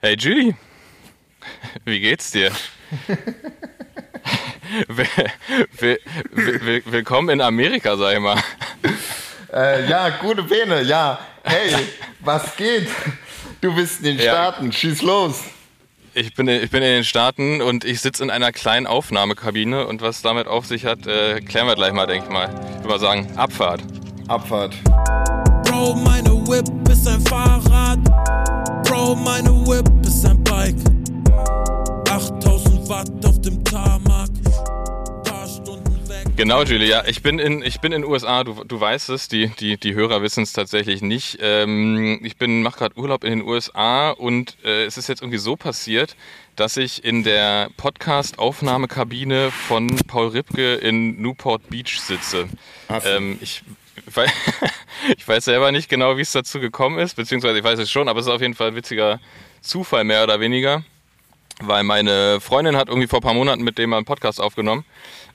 Hey Julie, wie geht's dir? willkommen in Amerika, sag ich mal. Äh, ja, gute Bene, ja. Hey, was geht? Du bist in den Staaten, ja. schieß los. Ich bin, ich bin in den Staaten und ich sitze in einer kleinen Aufnahmekabine und was damit auf sich hat, äh, klären wir gleich mal, denke ich mal. Ich würde mal sagen, Abfahrt. Abfahrt. Bro, meine Whip ist ein Fahrrad. Bro, meine Whip ist ein Bike. 8000 Watt auf dem Tarmac. Genau, Julia. Ich bin in ich bin in USA. Du, du weißt es. Die die die Hörer wissen es tatsächlich nicht. Ähm, ich bin mache gerade Urlaub in den USA und äh, es ist jetzt irgendwie so passiert, dass ich in der Podcast-Aufnahmekabine von Paul Ripke in Newport Beach sitze. Ähm, ich ich weiß selber nicht genau, wie es dazu gekommen ist, beziehungsweise ich weiß es schon, aber es ist auf jeden Fall ein witziger Zufall, mehr oder weniger. Weil meine Freundin hat irgendwie vor ein paar Monaten mit dem mal einen Podcast aufgenommen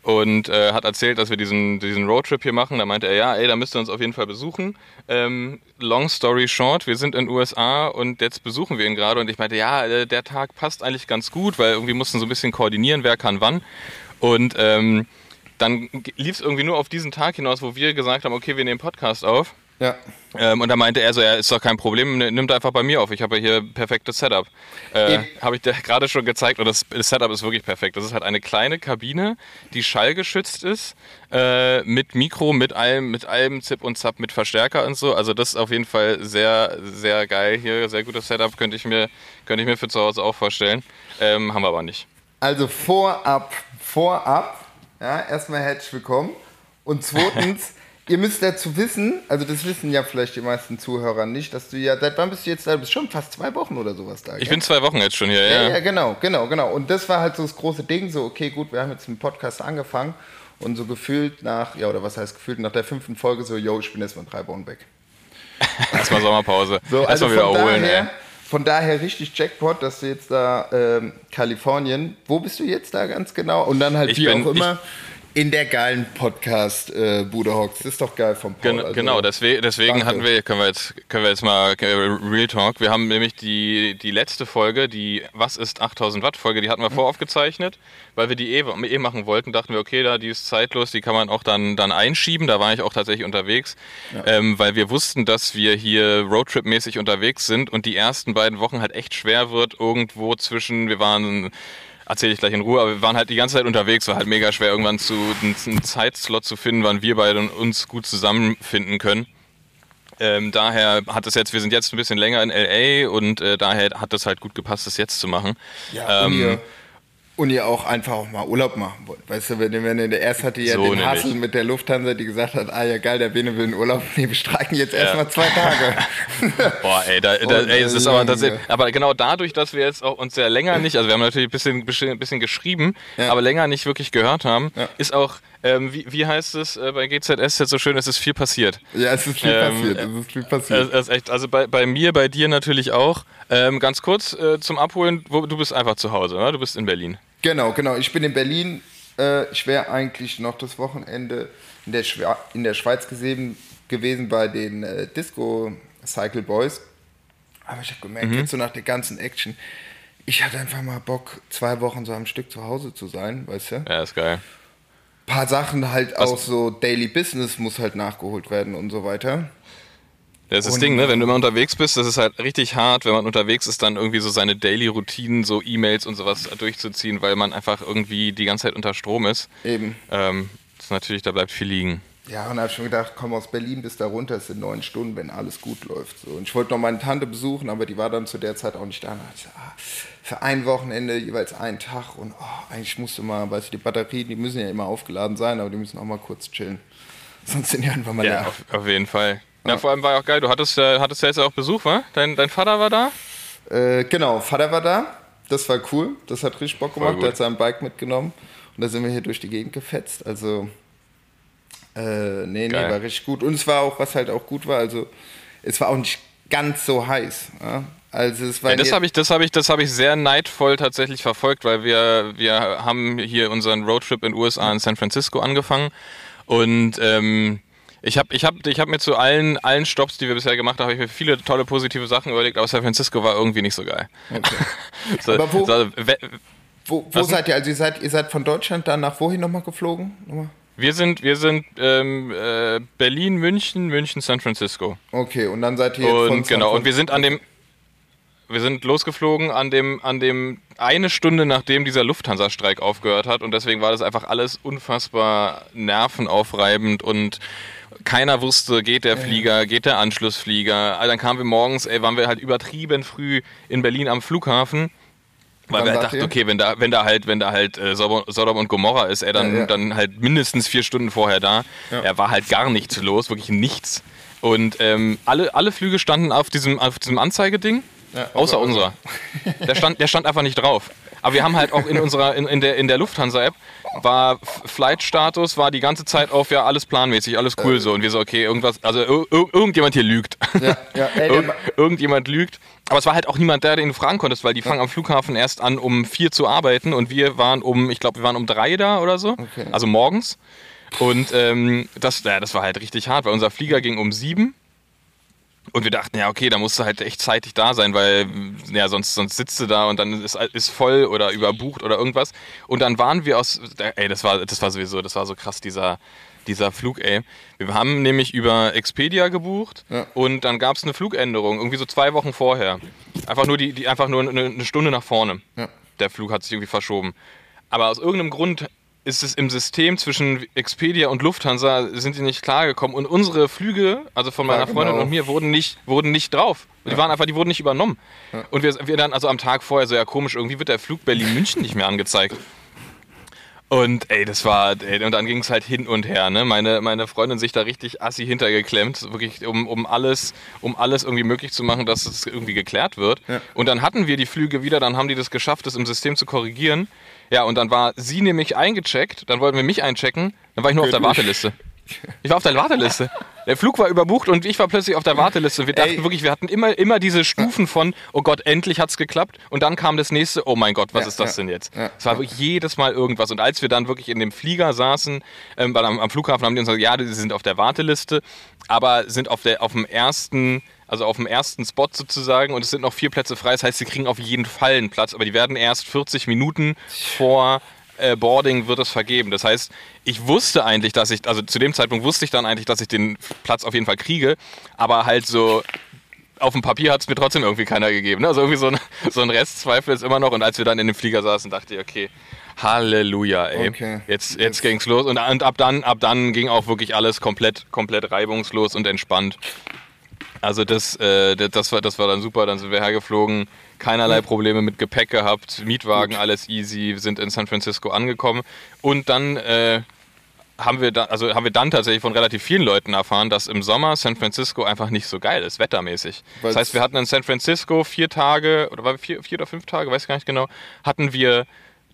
und äh, hat erzählt, dass wir diesen, diesen Roadtrip hier machen. Da meinte er, ja, ey, da müsst ihr uns auf jeden Fall besuchen. Ähm, long story short, wir sind in den USA und jetzt besuchen wir ihn gerade. Und ich meinte, ja, äh, der Tag passt eigentlich ganz gut, weil irgendwie mussten so ein bisschen koordinieren, wer kann wann. Und ähm, dann lief es irgendwie nur auf diesen Tag hinaus, wo wir gesagt haben, okay, wir nehmen Podcast auf. Ja. Ähm, und da meinte er so, ja, ist doch kein Problem, nimmt einfach bei mir auf. Ich habe ja hier perfektes Setup. Äh, habe ich dir gerade schon gezeigt und das, das, Setup ist wirklich perfekt. Das ist halt eine kleine Kabine, die schallgeschützt ist, äh, mit Mikro, mit allem, mit allem Zip und Zap, mit Verstärker und so. Also das ist auf jeden Fall sehr, sehr geil hier, sehr gutes Setup, könnte ich mir, könnte ich mir für zu Hause auch vorstellen. Ähm, haben wir aber nicht. Also vorab, vorab ja, erstmal herzlich willkommen. Und zweitens, ihr müsst dazu wissen, also das wissen ja vielleicht die meisten Zuhörer nicht, dass du ja, seit wann bist du jetzt da? Du bist schon fast zwei Wochen oder sowas da. Ich bin zwei Wochen jetzt schon hier, ja. Ja, ja, genau, genau, genau. Und das war halt so das große Ding, so, okay, gut, wir haben jetzt einen Podcast angefangen und so gefühlt nach, ja, oder was heißt gefühlt, nach der fünften Folge so, yo, ich bin erstmal drei Wochen weg. erstmal Sommerpause. So, also erstmal wieder erholen, ey. Von daher richtig Jackpot, dass du jetzt da ähm, Kalifornien, wo bist du jetzt da ganz genau? Und dann halt ich wie bin, auch immer in der geilen Podcast-Bude äh, hockst. Das ist doch geil vom Paul. Gen also, genau, deswegen, deswegen hatten wir, können wir jetzt, können wir jetzt mal äh, Real Talk. Wir haben nämlich die, die letzte Folge, die Was ist 8000 Watt Folge, die hatten wir mhm. voraufgezeichnet, weil wir die eh, eh machen wollten. Dachten wir, okay, da die ist zeitlos, die kann man auch dann, dann einschieben. Da war ich auch tatsächlich unterwegs, ja. ähm, weil wir wussten, dass wir hier Roadtrip-mäßig unterwegs sind und die ersten beiden Wochen halt echt schwer wird, irgendwo zwischen, wir waren erzähle ich gleich in Ruhe, aber wir waren halt die ganze Zeit unterwegs, war halt mega schwer, irgendwann zu, einen, Zeitslot zu finden, wann wir beide uns gut zusammenfinden können. Ähm, daher hat es jetzt, wir sind jetzt ein bisschen länger in LA und äh, daher hat es halt gut gepasst, das jetzt zu machen. Ja, ähm, und ihr auch einfach auch mal Urlaub machen wollt. Weißt du, wenn, wenn der erst hatte ja so den Hassel mit der Lufthansa, die gesagt hat, ah ja geil, der Bene will in Urlaub nehmen, wir streiken jetzt ja. erstmal zwei Tage. Boah, ey, da, da, ey es ist aber tatsächlich, aber genau dadurch, dass wir jetzt auch uns sehr länger nicht, also wir haben natürlich ein bisschen, bisschen, bisschen geschrieben, ja. aber länger nicht wirklich gehört haben, ja. ist auch ähm, wie, wie heißt es äh, bei GZS jetzt so schön? Es ist viel passiert. Ja, es ist viel ähm, passiert. Es ist viel passiert. Es, ist echt, also bei, bei mir, bei dir natürlich auch. Ähm, ganz kurz äh, zum Abholen, wo, du bist einfach zu Hause, oder? Du bist in Berlin. Genau, genau. Ich bin in Berlin. Äh, ich wäre eigentlich noch das Wochenende in der, Schwe in der Schweiz gesehen, gewesen bei den äh, Disco Cycle Boys. Aber ich habe gemerkt, mhm. jetzt so nach der ganzen Action, ich hatte einfach mal Bock, zwei Wochen so am Stück zu Hause zu sein, weißt du? Ja, ist geil paar Sachen halt Was? auch so Daily Business muss halt nachgeholt werden und so weiter. Das ist das Ding, ne? Wenn du immer unterwegs bist, das ist halt richtig hart, wenn man unterwegs ist, dann irgendwie so seine Daily-Routinen, so E-Mails und sowas durchzuziehen, weil man einfach irgendwie die ganze Zeit unter Strom ist. Eben. Ähm, das ist natürlich, da bleibt viel liegen. Ja, und habe ich schon gedacht, komm aus Berlin bis da runter, es sind neun Stunden, wenn alles gut läuft. So. Und ich wollte noch meine Tante besuchen, aber die war dann zu der Zeit auch nicht da. Und ich, ah, für ein Wochenende jeweils einen Tag und oh, eigentlich musste mal, weißt du, die Batterien, die müssen ja immer aufgeladen sein, aber die müssen auch mal kurz chillen. Sonst sind die einfach mal ja, leer. Auf, auf jeden Fall. Ja, vor allem war ja auch geil, du hattest, äh, hattest ja jetzt auch Besuch, wa? Dein, dein Vater war da? Äh, genau, Vater war da. Das war cool. Das hat richtig Bock gemacht. Der hat sein Bike mitgenommen. Und da sind wir hier durch die Gegend gefetzt. Also äh, nee, Geil. nee, war richtig gut. Und es war auch, was halt auch gut war, also es war auch nicht ganz so heiß. Ja? Also es war ja, das habe ich, das habe ich, das habe ich sehr neidvoll tatsächlich verfolgt, weil wir, wir haben hier unseren Roadtrip in den USA in San Francisco angefangen und ähm, Ich habe ich hab, ich hab mir zu allen, allen Stops, die wir bisher gemacht haben, hab ich mir viele tolle positive Sachen überlegt, aber San Francisco war irgendwie nicht so geil. Okay. so, Aber wo- so, Wo, wo seid ihr? Also ihr seid, ihr seid von Deutschland dann nach wohin nochmal geflogen? Nochmal? Wir sind, wir sind ähm, äh, Berlin, München, München, San Francisco. Okay, und dann seid ihr jetzt von Und genau, und wir sind an dem, wir sind losgeflogen an dem, an dem eine Stunde nachdem dieser Lufthansa-Streik aufgehört hat und deswegen war das einfach alles unfassbar nervenaufreibend und keiner wusste, geht der Flieger, geht der Anschlussflieger. Also dann kamen wir morgens, ey, waren wir halt übertrieben früh in Berlin am Flughafen. Weil wir halt dachten, okay, wenn da, wenn da halt, wenn da halt äh, Sodom und Gomorra ist, ey, dann, Ja, ja. dann halt mindestens vier Stunden vorher da. Ja. Er war halt gar nichts los, wirklich nichts. Und ähm, alle, alle Flüge standen auf diesem, auf diesem Anzeigeding, außer aber- unserer. Der stand, der stand einfach nicht drauf. Aber wir haben halt auch in unserer, in, in der, in der Lufthansa-App war Flight-Status, war die ganze Zeit auf, ja, alles planmäßig, alles cool so. Und wir so, okay, irgendwas, also ir ir irgendjemand hier lügt. Ja, ja, ey, der, irgendjemand lügt. Aber es war halt auch niemand der, den du fragen konntest, weil die fangen am Flughafen erst an, um vier zu arbeiten und wir waren um, ich glaube, wir waren um drei da oder so. Okay. Also morgens. Und ähm, das, ja, das war halt richtig hart, weil unser Flieger ging um sieben. Und wir dachten, ja, okay, da musst du halt echt zeitig da sein, weil ja, sonst, sonst sitzt du da und dann ist, ist voll oder überbucht oder irgendwas. Und dann waren wir aus, ey, das war, das war sowieso, das war so krass, dieser, dieser Flug, ey. Wir haben nämlich über Expedia gebucht Ja. und dann gab es eine Flugänderung, irgendwie so zwei Wochen vorher. Einfach nur, die, die, einfach nur eine, eine Stunde nach vorne. Ja. Der Flug hat sich irgendwie verschoben. Aber aus irgendeinem Grund ist es im System zwischen Expedia und Lufthansa sind die nicht klargekommen und unsere Flüge, also von meiner Freundin genau. und mir, wurden nicht, wurden nicht drauf. Die waren einfach, die wurden nicht übernommen. Und wir, wir dann also am Tag vorher so, ja komisch, irgendwie wird der Flug Berlin-München nicht mehr angezeigt. Und ey, das war, ey, und dann ging es halt hin und her, ne? Meine, meine Freundin sich da richtig assi hintergeklemmt, wirklich, um, um alles, um alles irgendwie möglich zu machen, dass es irgendwie geklärt wird. Ja. Und dann hatten wir die Flüge wieder, dann haben die das geschafft, das im System zu korrigieren. Ja, und dann war sie nämlich eingecheckt, dann wollten wir mich einchecken, dann war ich nur auf der? Warteliste. Ich war auf der Warteliste. Der Flug war überbucht und ich war plötzlich auf der Warteliste. Wir dachten Ey. wirklich, wir hatten immer, immer diese Stufen von, oh Gott, endlich hat's geklappt. Und dann kam das nächste, oh mein Gott, was Ja, ist das ja, denn jetzt? ja, es war wirklich jedes Mal irgendwas. Und als wir dann wirklich in dem Flieger saßen, ähm, am, am Flughafen haben die uns gesagt, ja, sie sind auf der Warteliste, aber sind auf, der, auf dem ersten, also auf dem ersten Spot sozusagen und es sind noch vier Plätze frei. Das heißt, sie kriegen auf jeden Fall einen Platz, aber die werden erst 40 Minuten vor äh, Boarding wird es vergeben. Das heißt, ich wusste eigentlich, dass ich, also zu dem Zeitpunkt wusste ich dann eigentlich, dass ich den Platz auf jeden Fall kriege, aber halt so auf dem Papier hat es mir trotzdem irgendwie keiner gegeben. ne? Also irgendwie so ein, so ein Restzweifel ist immer noch. Und als wir dann in dem Flieger saßen, dachte ich, okay, Halleluja, ey. Okay. Jetzt, jetzt ging's los. Und, und ab dann, ab dann ging auch wirklich alles komplett, komplett reibungslos und entspannt. Also das, äh, das, war, das war dann super. Dann sind wir hergeflogen, keinerlei Probleme mit Gepäck gehabt, Mietwagen, alles easy, sind in San Francisco angekommen. Und dann äh, haben wir da, also haben wir dann tatsächlich von relativ vielen Leuten erfahren, dass im Sommer San Francisco einfach nicht so geil ist, wettermäßig. Weil's- das heißt, wir hatten in San Francisco vier Tage, oder war vier, vier oder fünf Tage, weiß gar nicht genau, hatten wir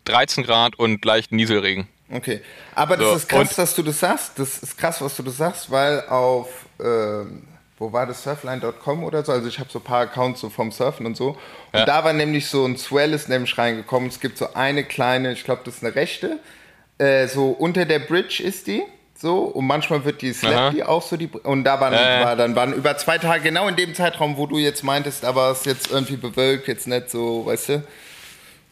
13 Grad und leichten Nieselregen. Okay, aber das So, ist krass, dass du das sagst. Das ist krass, was du das sagst, weil auf, ähm, wo war das, surfline.com oder so, also ich habe so ein paar Accounts so vom Surfen und so. Und Ja. da war nämlich so ein Swell ist nämlich reingekommen. Es gibt so eine kleine, ich glaube, das ist eine rechte, äh, so unter der Bridge ist die. So, und manchmal wird die Slap die auch so die und da waren, ja. war dann waren über zwei Tage genau in dem Zeitraum, wo du jetzt meintest, aber es ist jetzt irgendwie bewölkt, jetzt nicht so, weißt du?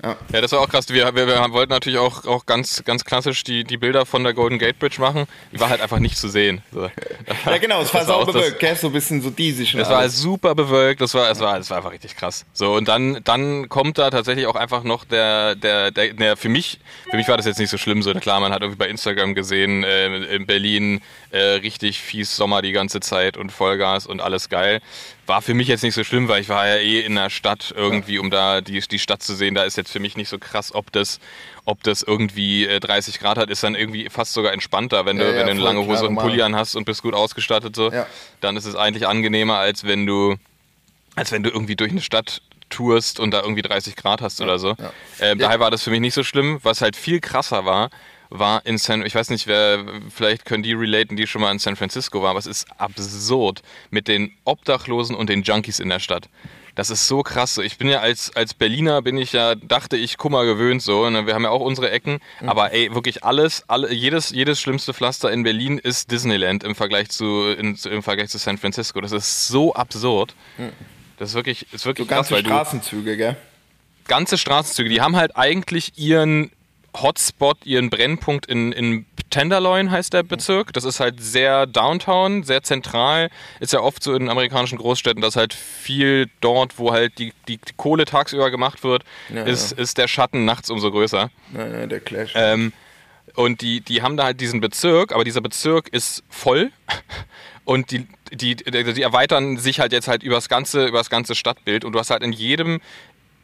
Ja, das war auch krass. Wir, wir, wir wollten natürlich auch, auch ganz, ganz klassisch die, die Bilder von der Golden Gate Bridge machen. Die war halt einfach nicht zu sehen. So. Ja genau, es war Das sau das- bewölkt, gell? so ein bisschen so diesig. Es war super bewölkt, das war, es war, es war einfach richtig krass. So, und dann, dann kommt da tatsächlich auch einfach noch der, der, der, der für mich, für mich war das jetzt nicht so schlimm, so klar, man hat irgendwie bei Instagram gesehen, äh, in Berlin äh, richtig fies Sommer die ganze Zeit und Vollgas und alles geil. War für mich jetzt nicht so schlimm, weil ich war ja eh in der Stadt irgendwie, um da die, die Stadt zu sehen. Da ist jetzt für mich nicht so krass, ob das, ob das irgendwie äh, 30 Grad hat, ist dann irgendwie fast sogar entspannter, wenn du, Ja, ja, wenn du eine lange Hose und einen. Pulli an hast und bist gut ausgestattet so. Ja. Dann ist es eigentlich angenehmer, als wenn du als wenn du irgendwie durch eine Stadt tourst und da irgendwie 30 Grad hast oder so. Ähm. Daher war das für mich nicht so schlimm. Was halt viel krasser war, war in San, ich weiß nicht, wer, vielleicht können die relaten, die schon mal in San Francisco waren, aber es ist absurd mit den Obdachlosen und den Junkies in der Stadt. Das ist so krass. Ich bin ja als, als Berliner, bin ich ja, dachte ich, Kummer gewöhnt so. Ne? Wir haben ja auch unsere Ecken. Mhm. Aber ey, wirklich alles, alle, jedes, jedes schlimmste Pflaster in Berlin ist Disneyland im Vergleich zu, in, im Vergleich zu San Francisco. Das ist so absurd. Mhm. Das ist wirklich, ist wirklich so krass. Ganze Straßenzüge, gell? Ganze Straßenzüge, die haben halt eigentlich ihren Hotspot, ihren Brennpunkt in, in Tenderloin heißt der Bezirk. Das ist halt sehr downtown, sehr zentral. Ist ja oft so in amerikanischen Großstädten, dass halt viel dort, wo halt die, die, die Kohle tagsüber gemacht wird, ja, ist, ja. ist der Schatten nachts umso größer. Ja, der Clash. Ähm, und die, die haben da halt diesen Bezirk, aber dieser Bezirk ist voll. Und die, die, die erweitern sich halt jetzt halt übers ganze, übers ganze Stadtbild. Und du hast halt in jedem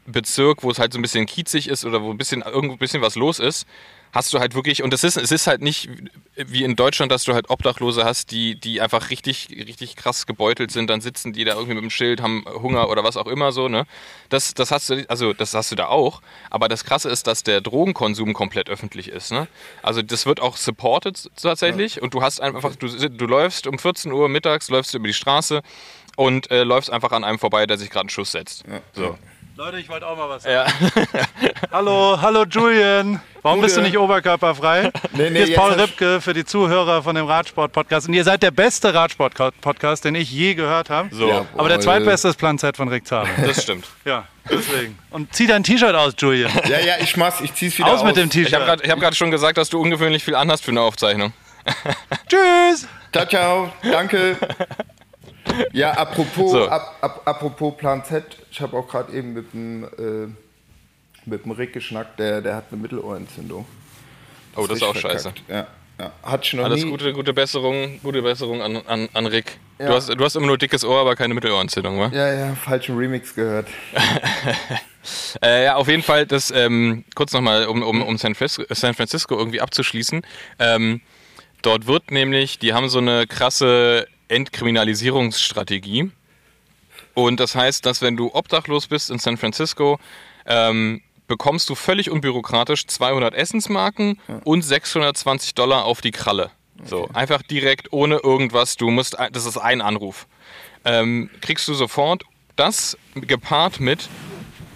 Bezirk, wo es halt so ein bisschen kiezig ist oder wo ein bisschen irgendwo ein bisschen was los ist, hast du halt wirklich, und das ist, es ist halt nicht wie in Deutschland, dass du halt Obdachlose hast, die, die einfach richtig, richtig krass gebeutelt sind, dann sitzen die da irgendwie mit dem Schild, haben Hunger oder was auch immer so, ne? Das, das hast du, also das hast du da auch. Aber das krasse ist, dass der Drogenkonsum komplett öffentlich ist, ne? Also das wird auch supported tatsächlich ja. und du hast einfach, du, du läufst um 14 Uhr mittags, läufst du über die Straße und äh, läufst einfach an einem vorbei, der sich gerade einen Schuss setzt. Ja. So. Leute, ich wollte auch mal was sagen. Ja. hallo, hallo Julian. Warum Gute. bist du nicht oberkörperfrei? Nee, nee, Hier ist Paul Ripke für die Zuhörer von dem Radsport-Podcast. Und ihr seid der beste Radsport-Podcast, den ich je gehört habe. So. Ja, Aber der zweitbeste ist Plan Z von Rick Zaber. Das stimmt. Ja, deswegen. Und zieh dein T-Shirt aus, Julian. Ja, ja, ich mach's. Ich zieh's wieder aus. Aus mit dem T-Shirt. Ich habe gerade hab schon gesagt, dass du ungewöhnlich viel anhast für eine Aufzeichnung. Tschüss. Ciao, ciao. Danke. Ja, apropos, so. ap, ap, apropos Plan Z, ich habe auch gerade eben mit dem, äh, mit dem Rick geschnackt, der, der hat eine Mittelohrentzündung. Das oh, das ist auch verkackt. scheiße. Ja, ja. Hat schon noch Alles nie. gute, gute Besserung, gute Besserung an, an, an Rick. Ja. Du, hast, du hast immer nur dickes Ohr, aber keine Mittelohrentzündung, wa? Ja, ja, falschen Remix gehört. äh, ja, auf jeden Fall, das ähm, kurz nochmal, um, um, um San, Francisco irgendwie abzuschließen. Ähm, dort wird nämlich, die haben so eine krasse Entkriminalisierungsstrategie. Und das heißt, dass wenn du obdachlos bist in San Francisco, ähm, bekommst du völlig unbürokratisch 200 Essensmarken ja. und 620 Dollar auf die Kralle. Okay. So, einfach direkt ohne irgendwas. Du musst, das ist ein Anruf. Ähm, kriegst du sofort das gepaart mit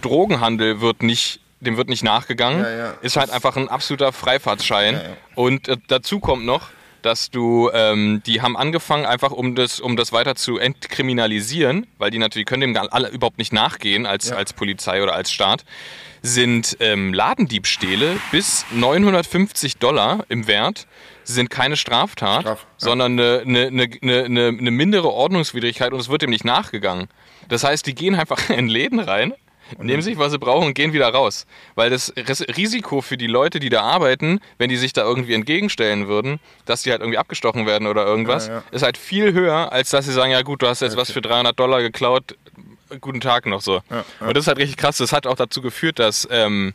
Drogenhandel wird nicht, dem wird nicht nachgegangen. Ja, ja. Ist halt einfach ein absoluter Freifahrtschein. Und äh, dazu kommt noch, dass du, ähm, die haben angefangen, einfach um das, um das weiter zu entkriminalisieren, weil die natürlich können dem alle überhaupt nicht nachgehen als, ja. als Polizei oder als Staat, sind ähm, Ladendiebstähle bis 950 Dollar im Wert sind keine Straftat, Straf, ja. sondern eine, eine, eine, eine, eine mindere Ordnungswidrigkeit und es wird dem nicht nachgegangen. Das heißt, die gehen einfach in Läden rein nehmen sich, was sie brauchen und gehen wieder raus. Weil das Risiko für die Leute, die da arbeiten, wenn die sich da irgendwie entgegenstellen würden, dass die halt irgendwie abgestochen werden oder irgendwas, ja, ja. ist halt viel höher, als dass sie sagen, ja gut, du hast jetzt okay. was für 300 Dollar geklaut, guten Tag noch so. Ja, und das ist halt richtig krass. Das hat auch dazu geführt, dass ähm,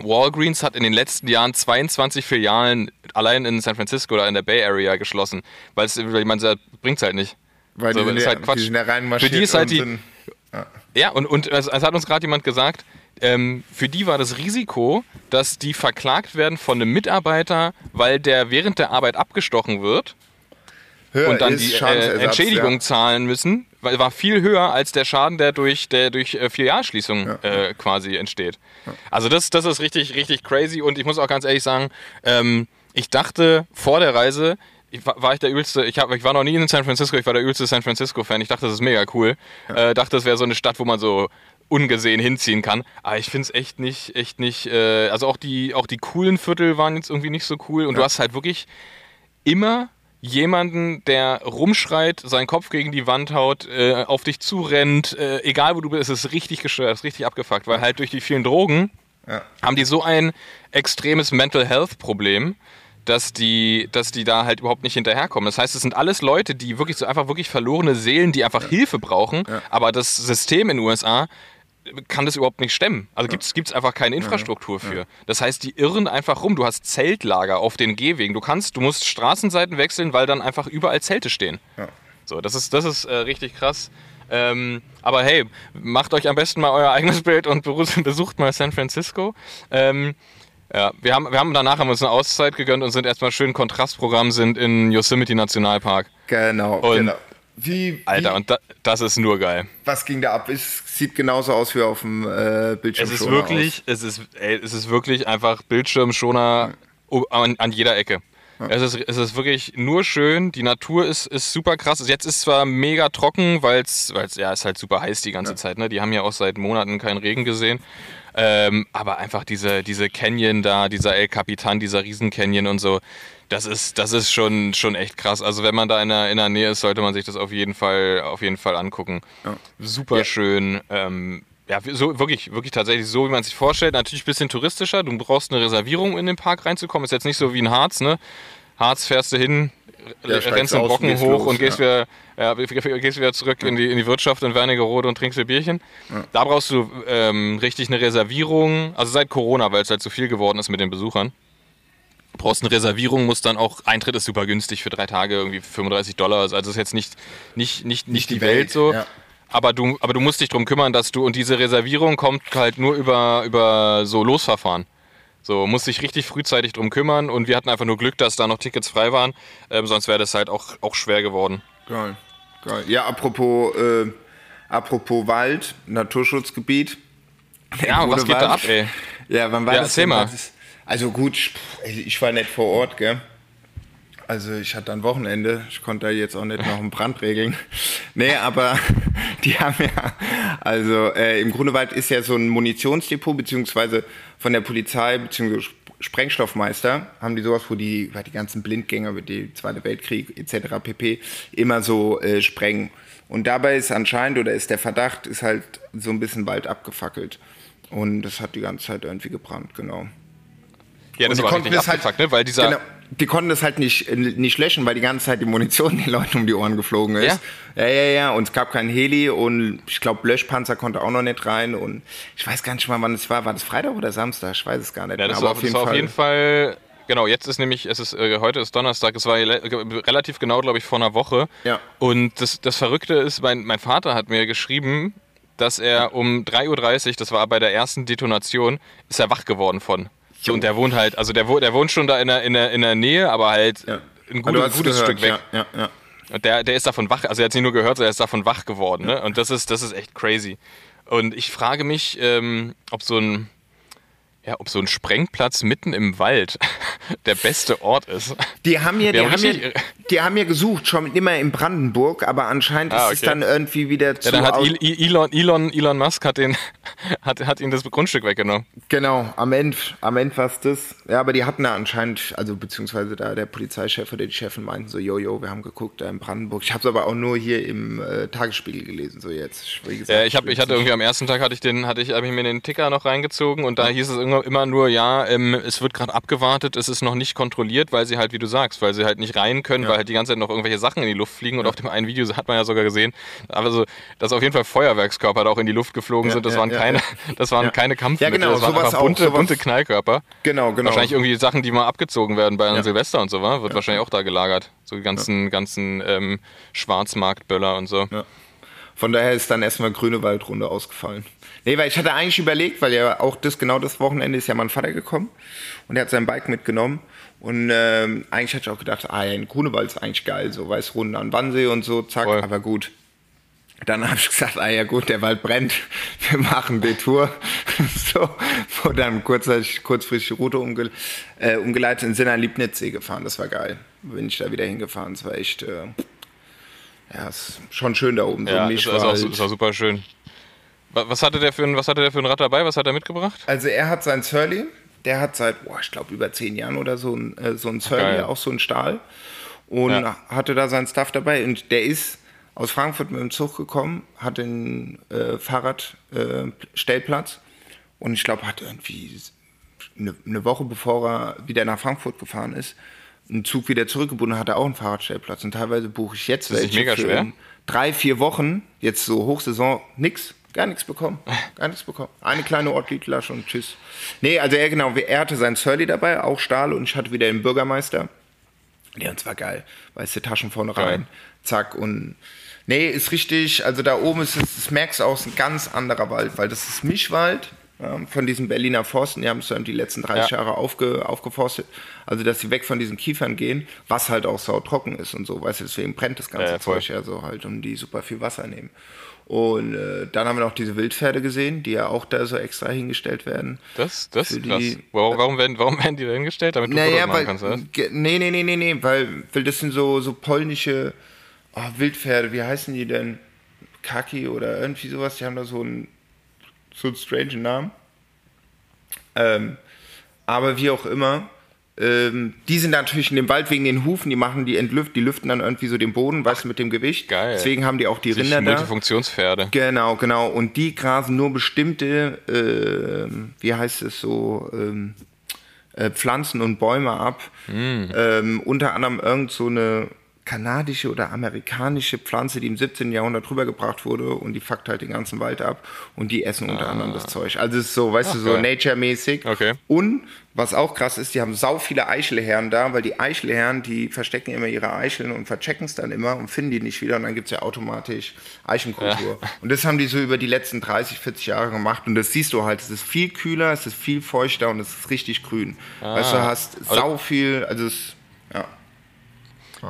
Walgreens hat in den letzten Jahren 22 Filialen allein in San Francisco oder in der Bay Area geschlossen, weil es, ich meine, bringt es halt nicht. Weil so, die, ist halt Quatsch. Die für die ist halt die, ja. Ja, und, und es, es hat uns gerade jemand gesagt, ähm, für die war das Risiko, dass die verklagt werden von einem Mitarbeiter, weil der während der Arbeit abgestochen wird höher und dann die äh, Entschädigung ja. zahlen müssen, weil war viel höher als der Schaden, der durch, der durch äh, Filialschließung ja. äh, quasi entsteht. Ja. Also das, das ist richtig, richtig crazy und ich muss auch ganz ehrlich sagen, ähm, ich dachte vor der Reise, ich war, war, ich der übelste, ich, hab, ich war noch nie in San Francisco, ich war der übelste San Francisco-Fan. Ich dachte, das ist mega cool. Ja. Äh, dachte, das wäre so eine Stadt, wo man so ungesehen hinziehen kann. Aber ich finde es echt nicht, echt nicht, äh, also auch die, auch die coolen Viertel waren jetzt irgendwie nicht so cool. Und ja. du hast halt wirklich immer jemanden, der rumschreit, seinen Kopf gegen die Wand haut, äh, auf dich zurennt, äh, egal wo du bist, es ist richtig gestört, es ist richtig abgefuckt, weil halt durch die vielen Drogen ja. haben die so ein extremes Mental Health Problem, dass die, dass die da halt überhaupt nicht hinterherkommen. Das heißt, es sind alles Leute, die wirklich so einfach wirklich verlorene Seelen, die einfach ja. Hilfe brauchen, ja. aber das System in den USA kann das überhaupt nicht stemmen. Also ja. gibt es einfach keine Infrastruktur für. Ja. Das heißt, die irren einfach rum. Du hast Zeltlager auf den Gehwegen. Du kannst, du musst Straßenseiten wechseln, weil dann einfach überall Zelte stehen. Ja. So, das ist, das ist äh, richtig krass. Ähm, aber hey, macht euch am besten mal euer eigenes Bild und besucht mal San Francisco. Ähm, Ja, wir haben, wir haben danach haben uns eine Auszeit gegönnt und sind erstmal schön Kontrastprogramm, sind in Yosemite Nationalpark. Genau, und genau. Wie, Alter, und da, das ist nur geil. Was ging da ab? Es sieht genauso aus wie auf dem äh, Bildschirm. Es ist wirklich, aus. es ist, ey, es ist wirklich einfach Bildschirmschoner an, an jeder Ecke. Ja. Es, ist, es ist wirklich nur schön. Die Natur ist, ist super krass. Jetzt ist zwar mega trocken, weil es, ja, ist halt super heiß die ganze ja. Zeit. Ne? Die haben ja auch seit Monaten keinen Regen gesehen. Ähm, aber einfach diese, diese Canyon da, dieser El Capitan, dieser Riesen-Canyon und so, das ist, das ist schon, schon echt krass. Also wenn man da in der, in der Nähe ist, sollte man sich das auf jeden Fall, auf jeden Fall angucken. Ja. Super ja. schön. Ähm, ja, so wirklich, wirklich tatsächlich so, wie man sich vorstellt. Natürlich ein bisschen touristischer. Du brauchst eine Reservierung in den Park reinzukommen. Ist jetzt nicht so wie in Harz, ne? Harz fährst du hin, ja, rennst den Brocken hoch los, und gehst, ja. wieder, ja, gehst wieder zurück ja. in, die, in die Wirtschaft in Wernigerode und trinkst ein Bierchen. Da brauchst du ähm, richtig eine Reservierung. Also seit Corona, weil es halt so viel geworden ist mit den Besuchern. Du brauchst eine Reservierung, muss dann auch, Eintritt ist super günstig für drei Tage, irgendwie 35 Dollar. Also ist jetzt nicht, nicht, nicht, nicht, nicht die, die, Welt, Welt so. Aber du, aber du musst dich darum kümmern, dass du, und diese Reservierung kommt halt nur über, über so Losverfahren. So, muss sich richtig frühzeitig drum kümmern und wir hatten einfach nur Glück, dass da noch Tickets frei waren, ähm, sonst wäre das halt auch, auch schwer geworden. Geil, geil. Ja, apropos, äh, apropos Wald, Naturschutzgebiet. Ja, was geht Wald. da ab, ey? Ja, wann war ja, das? Mal. Also gut, ich war nicht vor Ort, gell? Also ich hatte ein Wochenende, ich konnte da jetzt auch nicht noch einen Brand regeln. Nee, aber die haben ja, also äh, im Grunewald ist ja so ein Munitionsdepot, beziehungsweise von der Polizei, beziehungsweise Sprengstoffmeister, haben die sowas, wo die, weil die ganzen Blindgänger mit dem Zweiten Weltkrieg etc. pp. immer so äh, sprengen. Und dabei ist anscheinend, oder ist der Verdacht, ist halt so ein bisschen Wald abgefackelt. Und das hat die ganze Zeit irgendwie gebrannt, genau. Ja, das war nicht abgefuckt, halt, ne? weil dieser, genau, die konnten das halt nicht, nicht löschen, weil die ganze Zeit die Munition den Leuten um die Ohren geflogen ist. Ja, ja, ja. ja. Und es gab keinen Heli und ich glaube, Löschpanzer konnte auch noch nicht rein. Und ich weiß gar nicht mal, wann es war. War das Freitag oder Samstag? Ich weiß es gar nicht. Ja, das, war, auf, jeden das war auf jeden Fall. Genau, jetzt ist nämlich, es ist, äh, heute ist Donnerstag, es war relativ genau, glaube ich, vor einer Woche. Ja. Und das, das Verrückte ist, mein, mein Vater hat mir geschrieben, dass er um 3.30 Uhr, das war bei der ersten Detonation, ist er wach geworden von. So, und der wohnt halt, also der, der wohnt schon da in der, in der, in der Nähe, aber halt ja. ein gutes, gutes gehört, Stück weg. Ja, ja, und der, der ist davon wach, also er hat es nicht nur gehört, sondern er ist davon wach geworden. Ne? Und das ist, das ist echt crazy. Und ich frage mich, ähm, ob so ein, ja, ob so ein Sprengplatz mitten im Wald der beste Ort ist. Die haben ja, die, haben, ja, die haben ja gesucht, schon immer in Brandenburg, aber anscheinend ah, okay. ist es dann irgendwie wieder zu. Ja, dann hat Elon, Elon, Elon Musk hat, den, hat, hat ihnen das Grundstück weggenommen. Genau, am Ende, am Ende war es das. Ja, aber die hatten da anscheinend, also beziehungsweise da der Polizeichef oder die Chefin meinten so, jojo, wir haben geguckt da in Brandenburg. Ich habe es aber auch nur hier im äh, Tagesspiegel gelesen, so jetzt. Wie gesagt, ja, ich, hab, ich hatte irgendwie am ersten Tag hatte ich den, hatte ich, habe ich mir den Ticker noch reingezogen und da hieß es irgendwann immer nur, ja, ähm, es wird gerade abgewartet, es ist noch nicht kontrolliert, weil sie halt, wie du sagst, weil sie halt nicht rein können, ja. weil halt die ganze Zeit noch irgendwelche Sachen in die Luft fliegen. Und ja. auf dem einen Video hat man ja sogar gesehen, also, dass auf jeden Fall Feuerwerkskörper da auch in die Luft geflogen ja, sind. Das waren keine, das waren keine Kampfmittel, genau, das waren einfach bunte, auch, bunte Knallkörper. Genau, genau. Wahrscheinlich irgendwie Sachen, die mal abgezogen werden bei einem Silvester und so, war, wird wahrscheinlich auch da gelagert. So die ganzen, ganzen ähm, Schwarzmarktböller und so. Von daher ist dann erstmal grüne Waldrunde ausgefallen. Nee, weil ich hatte eigentlich überlegt, weil ja auch das genau das Wochenende ist ja mein Vater gekommen und er hat sein Bike mitgenommen. Und ähm, eigentlich hatte ich auch gedacht, ah ja, in Grunewald ist eigentlich geil, so weiß Runden an Wannsee und so, zack, Voll. aber gut. Dann habe ich gesagt, ah ja gut, der Wald brennt, wir machen die Tour. so, wurde dann kurzfristig, kurzfristig Route umge äh, umgeleitet und sind an Liebnitzsee gefahren, das war geil. Bin ich da wieder hingefahren, das war echt, äh, ja, ist schon schön da oben. Ja, so ist, auch, ist auch super schön. Was hatte, der für ein, was hatte der für ein Rad dabei? Was hat er mitgebracht? Also er hat sein Surly, der hat seit, boah, ich glaube, über zehn Jahren oder so ein, äh, so ein Surly, auch so ein Stahl. Und ja. hatte da sein Stuff dabei. Und der ist aus Frankfurt mit dem Zug gekommen, hat den äh, Fahrradstellplatz. Äh, und ich glaube, hat irgendwie eine, eine, Woche bevor er wieder nach Frankfurt gefahren ist, einen Zug wieder zurückgebunden, hat er auch einen Fahrradstellplatz. Und teilweise buche ich jetzt das welche ist mega schwer. drei, vier Wochen, jetzt so Hochsaison, nix. Gar nichts bekommen. Gar nichts bekommen. Eine kleine Ortliedlasche und tschüss. Nee, also er genau, er hatte seinen Surly dabei, auch Stahl und ich hatte wieder den Bürgermeister. Ja, und zwar geil. Weißt du, Taschen vorne rein, ja. zack und nee, ist richtig, also da oben ist es, das merkst du auch, ist ein ganz anderer Wald, weil das ist Mischwald ähm, von diesen Berliner Forsten. Die haben es dann die letzten 30 ja. Jahre aufge, aufgeforstet. Also, dass sie weg von diesen Kiefern gehen, was halt auch sautrocken ist und so. Weißt du, deswegen brennt das ganze ja, Zeug ja so halt und die super viel Wasser nehmen. Und äh, dann haben wir noch diese Wildpferde gesehen, die ja auch da so extra hingestellt werden. Das, das ist krass. Die, warum, warum, werden, warum werden die da hingestellt? Damit du naja, weil, kannst, oder? Nee, nee, nee, nee, nee, weil, weil das sind so, so polnische oh, Wildpferde, wie heißen die denn? Kaki oder irgendwie sowas, die haben da so einen, so einen strange Namen. Ähm, aber wie auch immer, ähm, die sind natürlich in dem Wald wegen den Hufen, die machen die entlüft, die lüften dann irgendwie so den Boden, weißt du, mit dem Gewicht. Geil. Deswegen haben die auch die Sich Rinder Multifunktionspferde. da. Genau, genau. Und die grasen nur bestimmte, äh, wie heißt es so, ähm, äh, Pflanzen und Bäume ab. Mm. Ähm, unter anderem irgend so eine kanadische oder amerikanische Pflanze, die im 17. Jahrhundert rübergebracht wurde und die fuckt halt den ganzen Wald ab und die essen unter ah. anderem das Zeug. Also es ist so, weißt Ach, du, so nature-mäßig. Okay. Und was auch krass ist, die haben sau viele Eichelherren da, weil die Eichelherren, die verstecken immer ihre Eicheln und verchecken es dann immer und finden die nicht wieder und dann gibt es ja automatisch Eichenkultur. Ja. Und das haben die so über die letzten 30, 40 Jahre gemacht und das siehst du halt, es ist viel kühler, es ist viel feuchter und es ist richtig grün. Ah. Weißt du, hast sau viel, also es.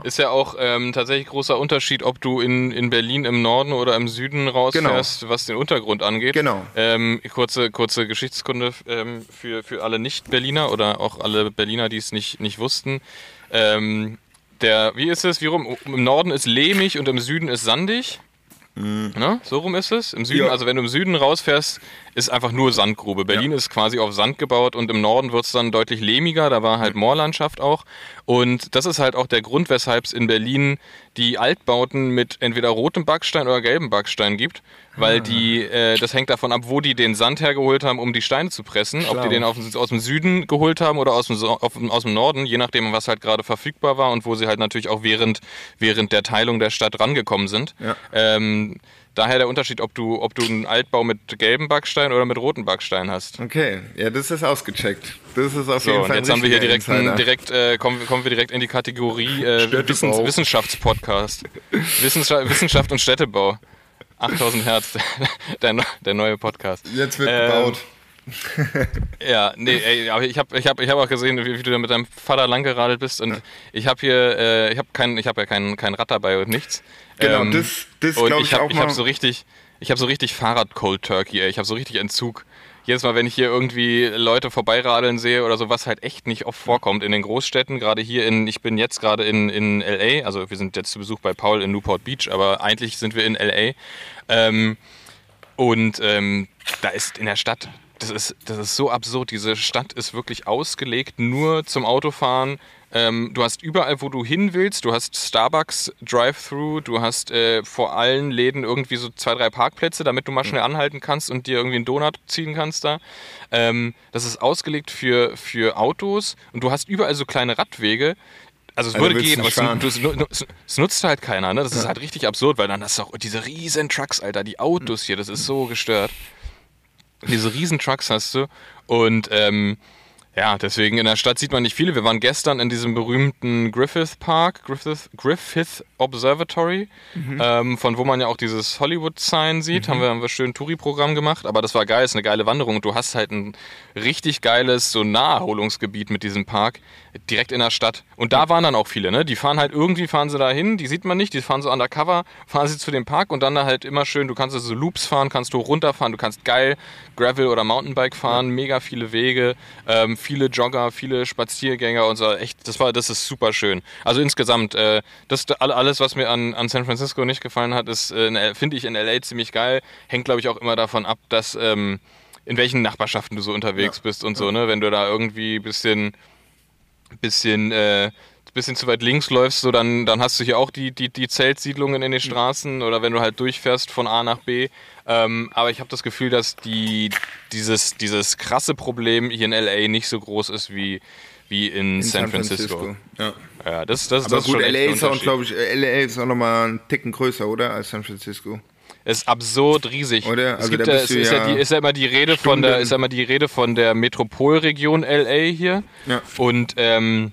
Ist ja auch ähm, tatsächlich großer Unterschied, ob du in, in Berlin im Norden oder im Süden rausfährst, genau. was den Untergrund angeht. Genau. Ähm, kurze, kurze Geschichtskunde ähm, für, für alle Nicht-Berliner oder auch alle Berliner, die es nicht, nicht wussten. Ähm, der, wie ist es? Wie rum? Im Norden ist lehmig und im Süden ist sandig. Mhm. Ne? So rum ist es. Im Süden, ja. also wenn du im Süden rausfährst, ist einfach nur Sandgrube. Berlin ja. ist quasi auf Sand gebaut und im Norden wird es dann deutlich lehmiger. Da war halt. Moorlandschaft auch. Und das ist halt auch der Grund, weshalb es in Berlin die Altbauten mit entweder rotem Backstein oder gelbem Backstein gibt. Weil ah. die, äh, das hängt davon ab, wo die den Sand hergeholt haben, um die Steine zu pressen. Schlau. Ob die den auf, aus dem Süden geholt haben oder aus dem, auf, aus dem Norden, je nachdem, was halt gerade verfügbar war und wo sie halt natürlich auch während, während der Teilung der Stadt rangekommen sind. Ja. Ähm, daher der Unterschied, ob du, ob du einen Altbau mit gelbem Backstein oder mit rotem Backstein hast. Okay, ja, das ist ausgecheckt. Das ist auf so, jeden Fall und jetzt haben wir hier direkt, ein, direkt äh, kommen, kommen wir direkt in die Kategorie äh, Wissens, Wissenschaftspodcast. Wissenschaft, Wissenschaft und Städtebau. 8000 Hertz, der, der neue Podcast. Jetzt wird ähm, gebaut. ja, nee, ey, aber ich habe ich hab, ich hab auch gesehen, wie, wie, du da mit deinem Vater langgeradelt bist und ich habe hier, äh, ich habe kein, ich hab ja kein, kein Rad dabei und nichts. Genau, ähm, das, das glaube ich, ich hab, auch Ich habe so richtig, ich habe so richtig Fahrrad Cold Turkey, ey. ich habe so richtig Entzug jedes Mal, wenn ich hier irgendwie Leute vorbeiradeln sehe oder so, was halt echt nicht oft vorkommt in den Großstädten, gerade hier in, ich bin jetzt gerade in, in LA, also wir sind jetzt zu Besuch bei Paul in Newport Beach, aber eigentlich sind wir in LA. Ähm, und ähm, da ist in der Stadt, das ist, das ist so absurd, diese Stadt ist wirklich ausgelegt nur zum Autofahren ähm, du hast überall, wo du hin willst, du hast Starbucks Drive-Thru, du hast äh, vor allen Läden irgendwie so zwei, drei Parkplätze, damit du mal schnell anhalten kannst und dir irgendwie einen Donut ziehen kannst da. Ähm, das ist ausgelegt für, für Autos und du hast überall so kleine Radwege. Also es also würde gehen, aber es, es, es, nutzt halt keiner. Ne? Das ja. ist halt richtig absurd, weil dann hast du auch diese riesen Trucks, Alter, die Autos hier, das ist so gestört. Diese riesen Trucks hast du und ähm, ja, deswegen in der Stadt sieht man nicht viele. Wir waren gestern in diesem berühmten Griffith Park, Griffith, Griffith Observatory, mhm. ähm, von wo man ja auch dieses Hollywood-Sign sieht. Mhm. Haben wir, haben wir schön Touri-Programm gemacht, aber das war geil, ist eine geile Wanderung. Und du hast halt ein richtig geiles so Naherholungsgebiet mit diesem Park direkt in der Stadt. Und da waren dann auch viele, ne? Die fahren halt irgendwie, fahren sie da hin, die sieht man nicht, die fahren so undercover, fahren sie zu dem Park und dann da halt immer schön, du kannst also Loops fahren, kannst du runterfahren, du kannst geil Gravel oder Mountainbike fahren, ja. mega viele Wege, ähm, viele Jogger, viele Spaziergänger und so. Echt, das war, das ist super schön. Also insgesamt, äh, das alles, was mir an, an San Francisco nicht gefallen hat, ist, äh, finde ich in LA ziemlich geil. Hängt, glaube ich, auch immer davon ab, dass ähm, in welchen Nachbarschaften du so unterwegs ja. bist und so, ne? Wenn du da irgendwie ein bisschen, bisschen äh, bisschen zu weit links läufst, so dann, dann hast du hier auch die, die, die Zeltsiedlungen in den Straßen oder wenn du halt durchfährst von A nach B. Ähm, aber ich habe das Gefühl, dass die, dieses, dieses krasse Problem hier in LA nicht so groß ist wie, wie in, in San, Francisco. Francisco. Ja. ja, das, das, aber das gut, ist LA ist auch, glaube ich, LA ist auch nochmal einen Ticken größer, oder, als San Francisco. Es ist absurd riesig. Oder? Also es gibt ja, es ist, ja, die, ist ja immer die Rede Stunden. von der, ist ja immer die Rede von der Metropolregion LA hier. Ja. Und ähm,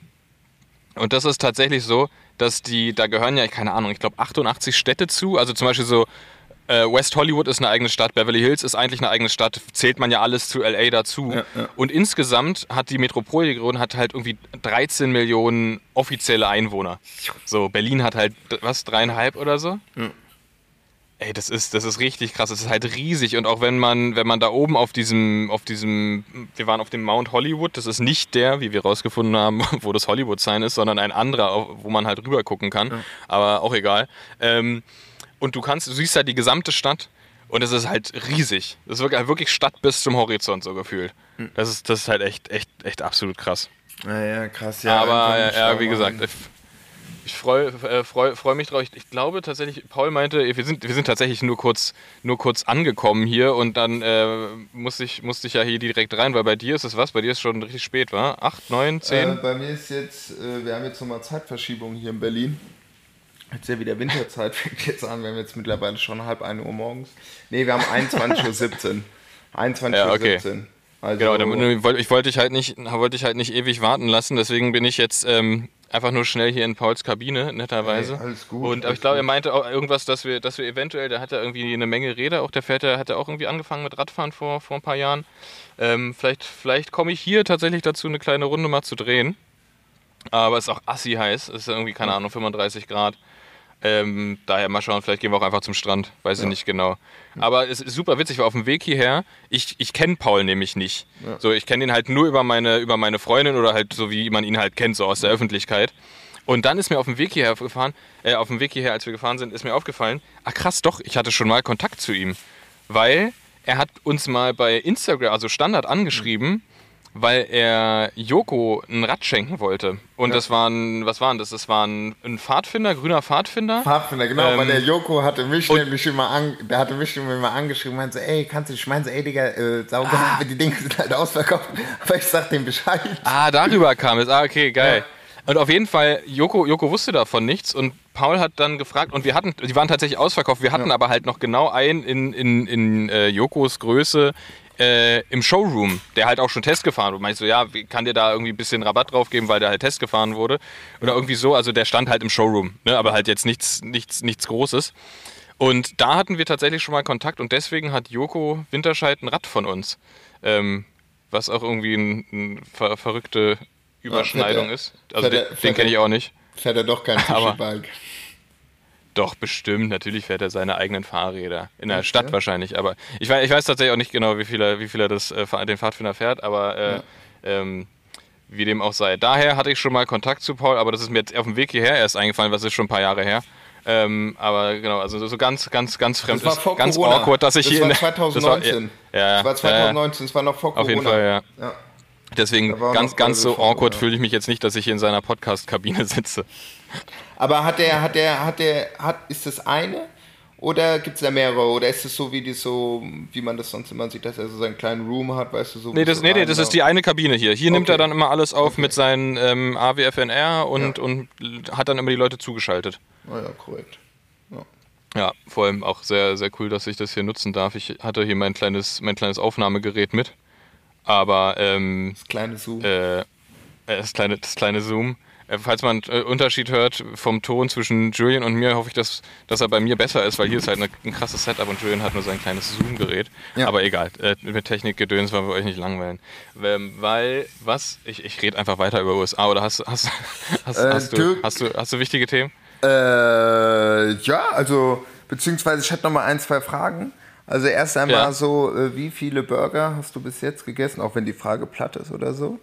und das ist tatsächlich so, dass die, da gehören ja, keine Ahnung, ich glaube 88 Städte zu. Also zum Beispiel so Äh, West Hollywood ist eine eigene Stadt, Beverly Hills ist eigentlich eine eigene Stadt, zählt man ja alles zu LA dazu. Ja, ja. Und insgesamt hat die Metropolregion hat halt irgendwie 13 Millionen offizielle Einwohner. So, Berlin hat halt, was, dreieinhalb oder so? Ja. Ey, das ist, das ist richtig krass. Das ist halt riesig. Und auch wenn man, wenn man da oben auf diesem, auf diesem, wir waren auf dem Mount Hollywood, das ist nicht der, wie wir rausgefunden haben, wo das Hollywood-Sign ist, sondern ein anderer, wo man halt rüber gucken kann. Ja. Aber auch egal. Ähm, und du kannst, du siehst halt die gesamte Stadt und es ist halt riesig. Das ist wirklich, halt wirklich Stadt bis zum Horizont so gefühlt. Hm. Das ist, das ist halt echt, echt, echt absolut krass. Naja, krass, ja. Aber ja, wie gesagt, ich, ich freue äh, freu, freu mich drauf. Ich, ich, glaube tatsächlich, Paul meinte, wir sind, wir sind tatsächlich nur kurz, nur kurz angekommen hier und dann äh, musste, ich, musste ich ja hier direkt rein, weil bei dir ist es was? Bei dir ist es schon richtig spät, war? Acht, neun, zehn? Äh, bei mir ist jetzt, äh, wir haben jetzt nochmal Zeitverschiebung hier in Berlin. Jetzt ja wieder Winterzeit, fängt jetzt an. Wir haben jetzt mittlerweile schon halb 1 Uhr morgens. Ne, wir haben 21.17 Uhr. 21.17 ja, okay. Uhr. Also genau, ich wollte dich halt nicht, wollte ich halt nicht ewig warten lassen, deswegen bin ich jetzt ähm, einfach nur schnell hier in Pauls Kabine, netterweise. Hey, alles gut. Und aber ich glaube, er meinte auch irgendwas, dass wir, dass wir eventuell, der hat ja irgendwie eine Menge Räder, auch der fährt, hat ja auch irgendwie angefangen mit Radfahren vor, vor ein paar Jahren. Ähm, vielleicht vielleicht komme ich hier tatsächlich dazu, eine kleine Runde mal zu drehen. Aber es ist auch assi heiß, es ist irgendwie, keine Ahnung, 35 Grad. Ähm, daher mal schauen, vielleicht gehen wir auch einfach zum Strand, weiß ja. ich nicht genau. Aber es ist super witzig, weil auf dem Weg hierher, ich, ich kenne Paul nämlich nicht. Ja. So, ich kenne ihn halt nur über meine, über meine Freundin oder halt so, wie man ihn halt kennt, so aus der Öffentlichkeit. Und dann ist mir auf dem Weg hierher gefahren, äh, auf dem Weg hierher, als wir gefahren sind, ist mir aufgefallen, ach krass, doch, ich hatte schon mal Kontakt zu ihm. Weil er hat uns mal bei Instagram, also Standard angeschrieben, weil er Joko ein Rad schenken wollte. Und ja. das war ein, was war das? Das war ein, Pfadfinder, grüner Pfadfinder. Pfadfinder, genau, ähm, weil der Joko hatte mich nämlich immer an, der hatte mich immer angeschrieben, meinte so, ey, kannst du, ich meine so, ey, Digga, äh, sauber, ah. die Dinge sind halt ausverkauft, aber ich sag dem Bescheid. Ah, darüber kam es, ah, okay, geil. Ja. Und auf jeden Fall, Joko, Joko wusste davon nichts und Paul hat dann gefragt, und wir hatten, die waren tatsächlich ausverkauft, wir hatten ja. aber halt noch genau einen in, in, in äh, Jokos Größe äh, im Showroom, der halt auch schon Test gefahren wurde. Meinst du, ja, kann dir da irgendwie ein bisschen Rabatt drauf geben, weil der halt Test gefahren wurde? Oder irgendwie so, also der stand halt im Showroom, ne? aber halt jetzt nichts, nichts, nichts Großes. Und da hatten wir tatsächlich schon mal Kontakt und deswegen hat Joko Winterscheid ein Rad von uns. Ähm, was auch irgendwie eine ein ver verrückte Überschneidung ja, ist. Also den, den kenne ich auch nicht. Fährt er doch kein Fischi-Bike. Doch, bestimmt. Natürlich fährt er seine eigenen Fahrräder. In der Stadt ja. wahrscheinlich. Aber ich weiß, ich weiß tatsächlich auch nicht genau, wie viel er, wie viel er das, äh, den Pfadfinder fährt. Aber äh, ja. ähm, wie dem auch sei. Daher hatte ich schon mal Kontakt zu Paul, aber das ist mir jetzt auf dem Weg hierher erst eingefallen, was ist schon ein paar Jahre her. Ähm, aber genau, also so ganz, ganz, ganz fremd das war ist. Ganz Corona. awkward, dass ich das hier. War 2019. Das war, ja, das war 2019, das war noch vor Corona. Auf jeden Fall, ja. ja. Deswegen ganz, ganz so awkward ja. fühle ich mich jetzt nicht, dass ich hier in seiner Podcast-Kabine sitze. Aber hat der, hat der, hat der, hat, ist das eine? Oder gibt es da mehrere? Oder ist es so wie die so, wie man das sonst immer sieht, dass er so seinen kleinen Room hat, weißt du so? Nee, das, nee, nee, das ist die eine Kabine hier. Hier okay. nimmt er dann immer alles auf okay. mit seinen ähm, AWFNR und, ja. und hat dann immer die Leute zugeschaltet. Ah ja, korrekt. Ja. ja, vor allem auch sehr, sehr cool, dass ich das hier nutzen darf. Ich hatte hier mein kleines, mein kleines Aufnahmegerät mit. Aber ähm, das kleine Zoom. Äh, das kleine, das kleine Zoom. Äh, falls man einen äh, Unterschied hört vom Ton zwischen Julian und mir, hoffe ich, dass, dass er bei mir besser ist, weil hier ist halt eine, ein krasses Setup und Julian hat nur sein kleines Zoom-Gerät. Ja. Aber egal, äh, mit Technikgedöns wollen wir euch nicht langweilen. Ähm, weil, was? Ich, ich rede einfach weiter über USA oder hast, hast, hast, äh, hast, du, hast, du, hast du wichtige Themen? Äh, ja, also, beziehungsweise ich hätte noch mal ein, zwei Fragen. Also erst einmal ja. so, wie viele Burger hast du bis jetzt gegessen, auch wenn die Frage platt ist oder so?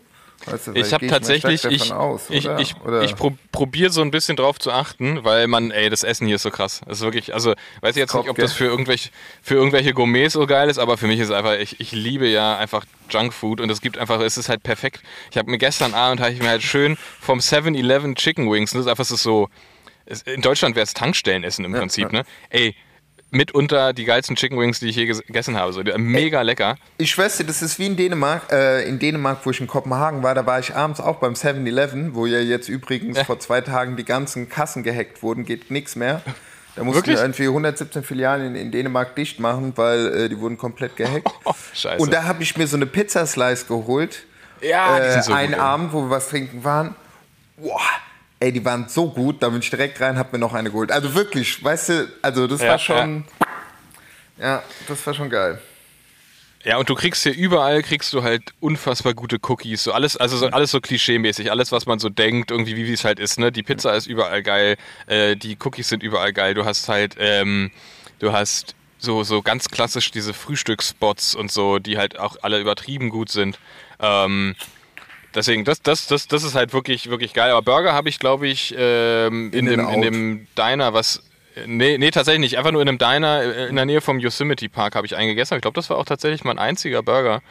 Weißt du, ich habe tatsächlich, ich, aus, ich, ich, ich pro, probiere so ein bisschen drauf zu achten, weil man, ey, das Essen hier ist so krass. Das ist wirklich, also, weiß ich jetzt Top, nicht, ob gell? das für irgendwelche, für irgendwelche Gourmets so geil ist, aber für mich ist es einfach, ich, ich liebe ja einfach Junkfood und es gibt einfach, es ist halt perfekt. Ich habe mir gestern Abend, habe ich mir halt schön vom 7-Eleven Chicken Wings, das ist einfach so, in Deutschland wäre es Tankstellenessen im ja, Prinzip, ja. ne? Ey, mitunter die geilsten Chicken Wings, die ich je gegessen habe. So, mega lecker. Ich schwöre dir, das ist wie in Dänemark. Äh, in Dänemark, wo ich in Kopenhagen war, da war ich abends auch beim 7-Eleven, wo ja jetzt übrigens ja. vor zwei Tagen die ganzen Kassen gehackt wurden, geht nichts mehr. Da mussten Wirklich? wir irgendwie 117 Filialen in, in Dänemark dicht machen, weil äh, die wurden komplett gehackt. Oh, scheiße. Und da habe ich mir so eine Pizzaslice geholt. Ja, äh, die sind so Einen gut, Abend, wo wir was trinken waren. Boah, ey, die waren so gut, da bin ich direkt rein, hab mir noch eine geholt. Also wirklich, weißt du, also das ja, war schon. Ja. Ja, das war schon geil. Ja, und du kriegst hier überall, kriegst du halt unfassbar gute Cookies. So alles, also so, alles so klischee-mäßig, alles, was man so denkt, irgendwie wie es halt ist. Ne? Die Pizza ist überall geil, äh, die Cookies sind überall geil. Du hast halt, ähm, du hast so, so ganz klassisch diese Frühstücksspots und so, die halt auch alle übertrieben gut sind. Ähm, deswegen, das, das, das, das ist halt wirklich, wirklich geil. Aber Burger habe ich, glaube ich, ähm, in, in, dem, in dem Diner, was Nee, nee, tatsächlich nicht. Einfach nur in einem Diner äh, in der Nähe vom Yosemite Park habe ich einen gegessen. Ich glaube, das war auch tatsächlich mein einziger Burger.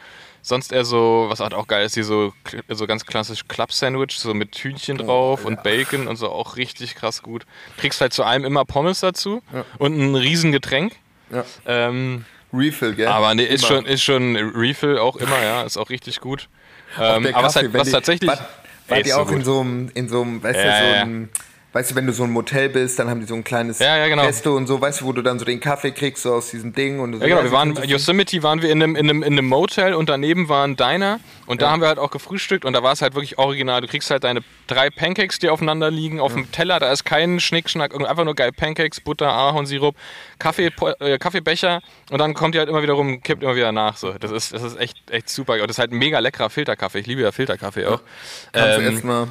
Sonst eher so, was halt auch geil ist, hier so, so ganz klassisch Club-Sandwich, so mit Hühnchen oh, drauf oh, und Bacon und so auch richtig krass gut. Kriegst halt zu allem immer Pommes dazu ja. und ein Riesengetränk. Ja. Ähm, Refill, gell? Aber nee, ist schon, ist schon Refill auch immer, ja, ist auch richtig gut. Ähm, aber was, halt, was die, tatsächlich. War, war die auch so in so einem, in so einem, weißt ja, du, so einem weißt du, wenn du so ein Motel bist, dann haben die so ein kleines ja, ja, genau. Resto und so, weißt du, wo du dann so den Kaffee kriegst, so aus diesem Ding. Und so ja, genau, wir waren, Yosemite waren wir in einem, in, einem, in einem Motel und daneben war ein Diner und ja. da haben wir halt auch gefrühstückt und da war es halt wirklich original. Du kriegst halt deine drei Pancakes, die aufeinander liegen, auf dem Teller, da ist kein Schnickschnack, einfach nur geil Pancakes, Butter, Ahornsirup, Kaffee, äh, Kaffeebecher und dann kommt die halt immer wieder rum, kippt immer wieder nach. So. Das ist, das ist echt, echt super. Und das ist halt ein mega leckerer Filterkaffee. Ich liebe ja Filterkaffee auch. Kannst ähm, du erstmal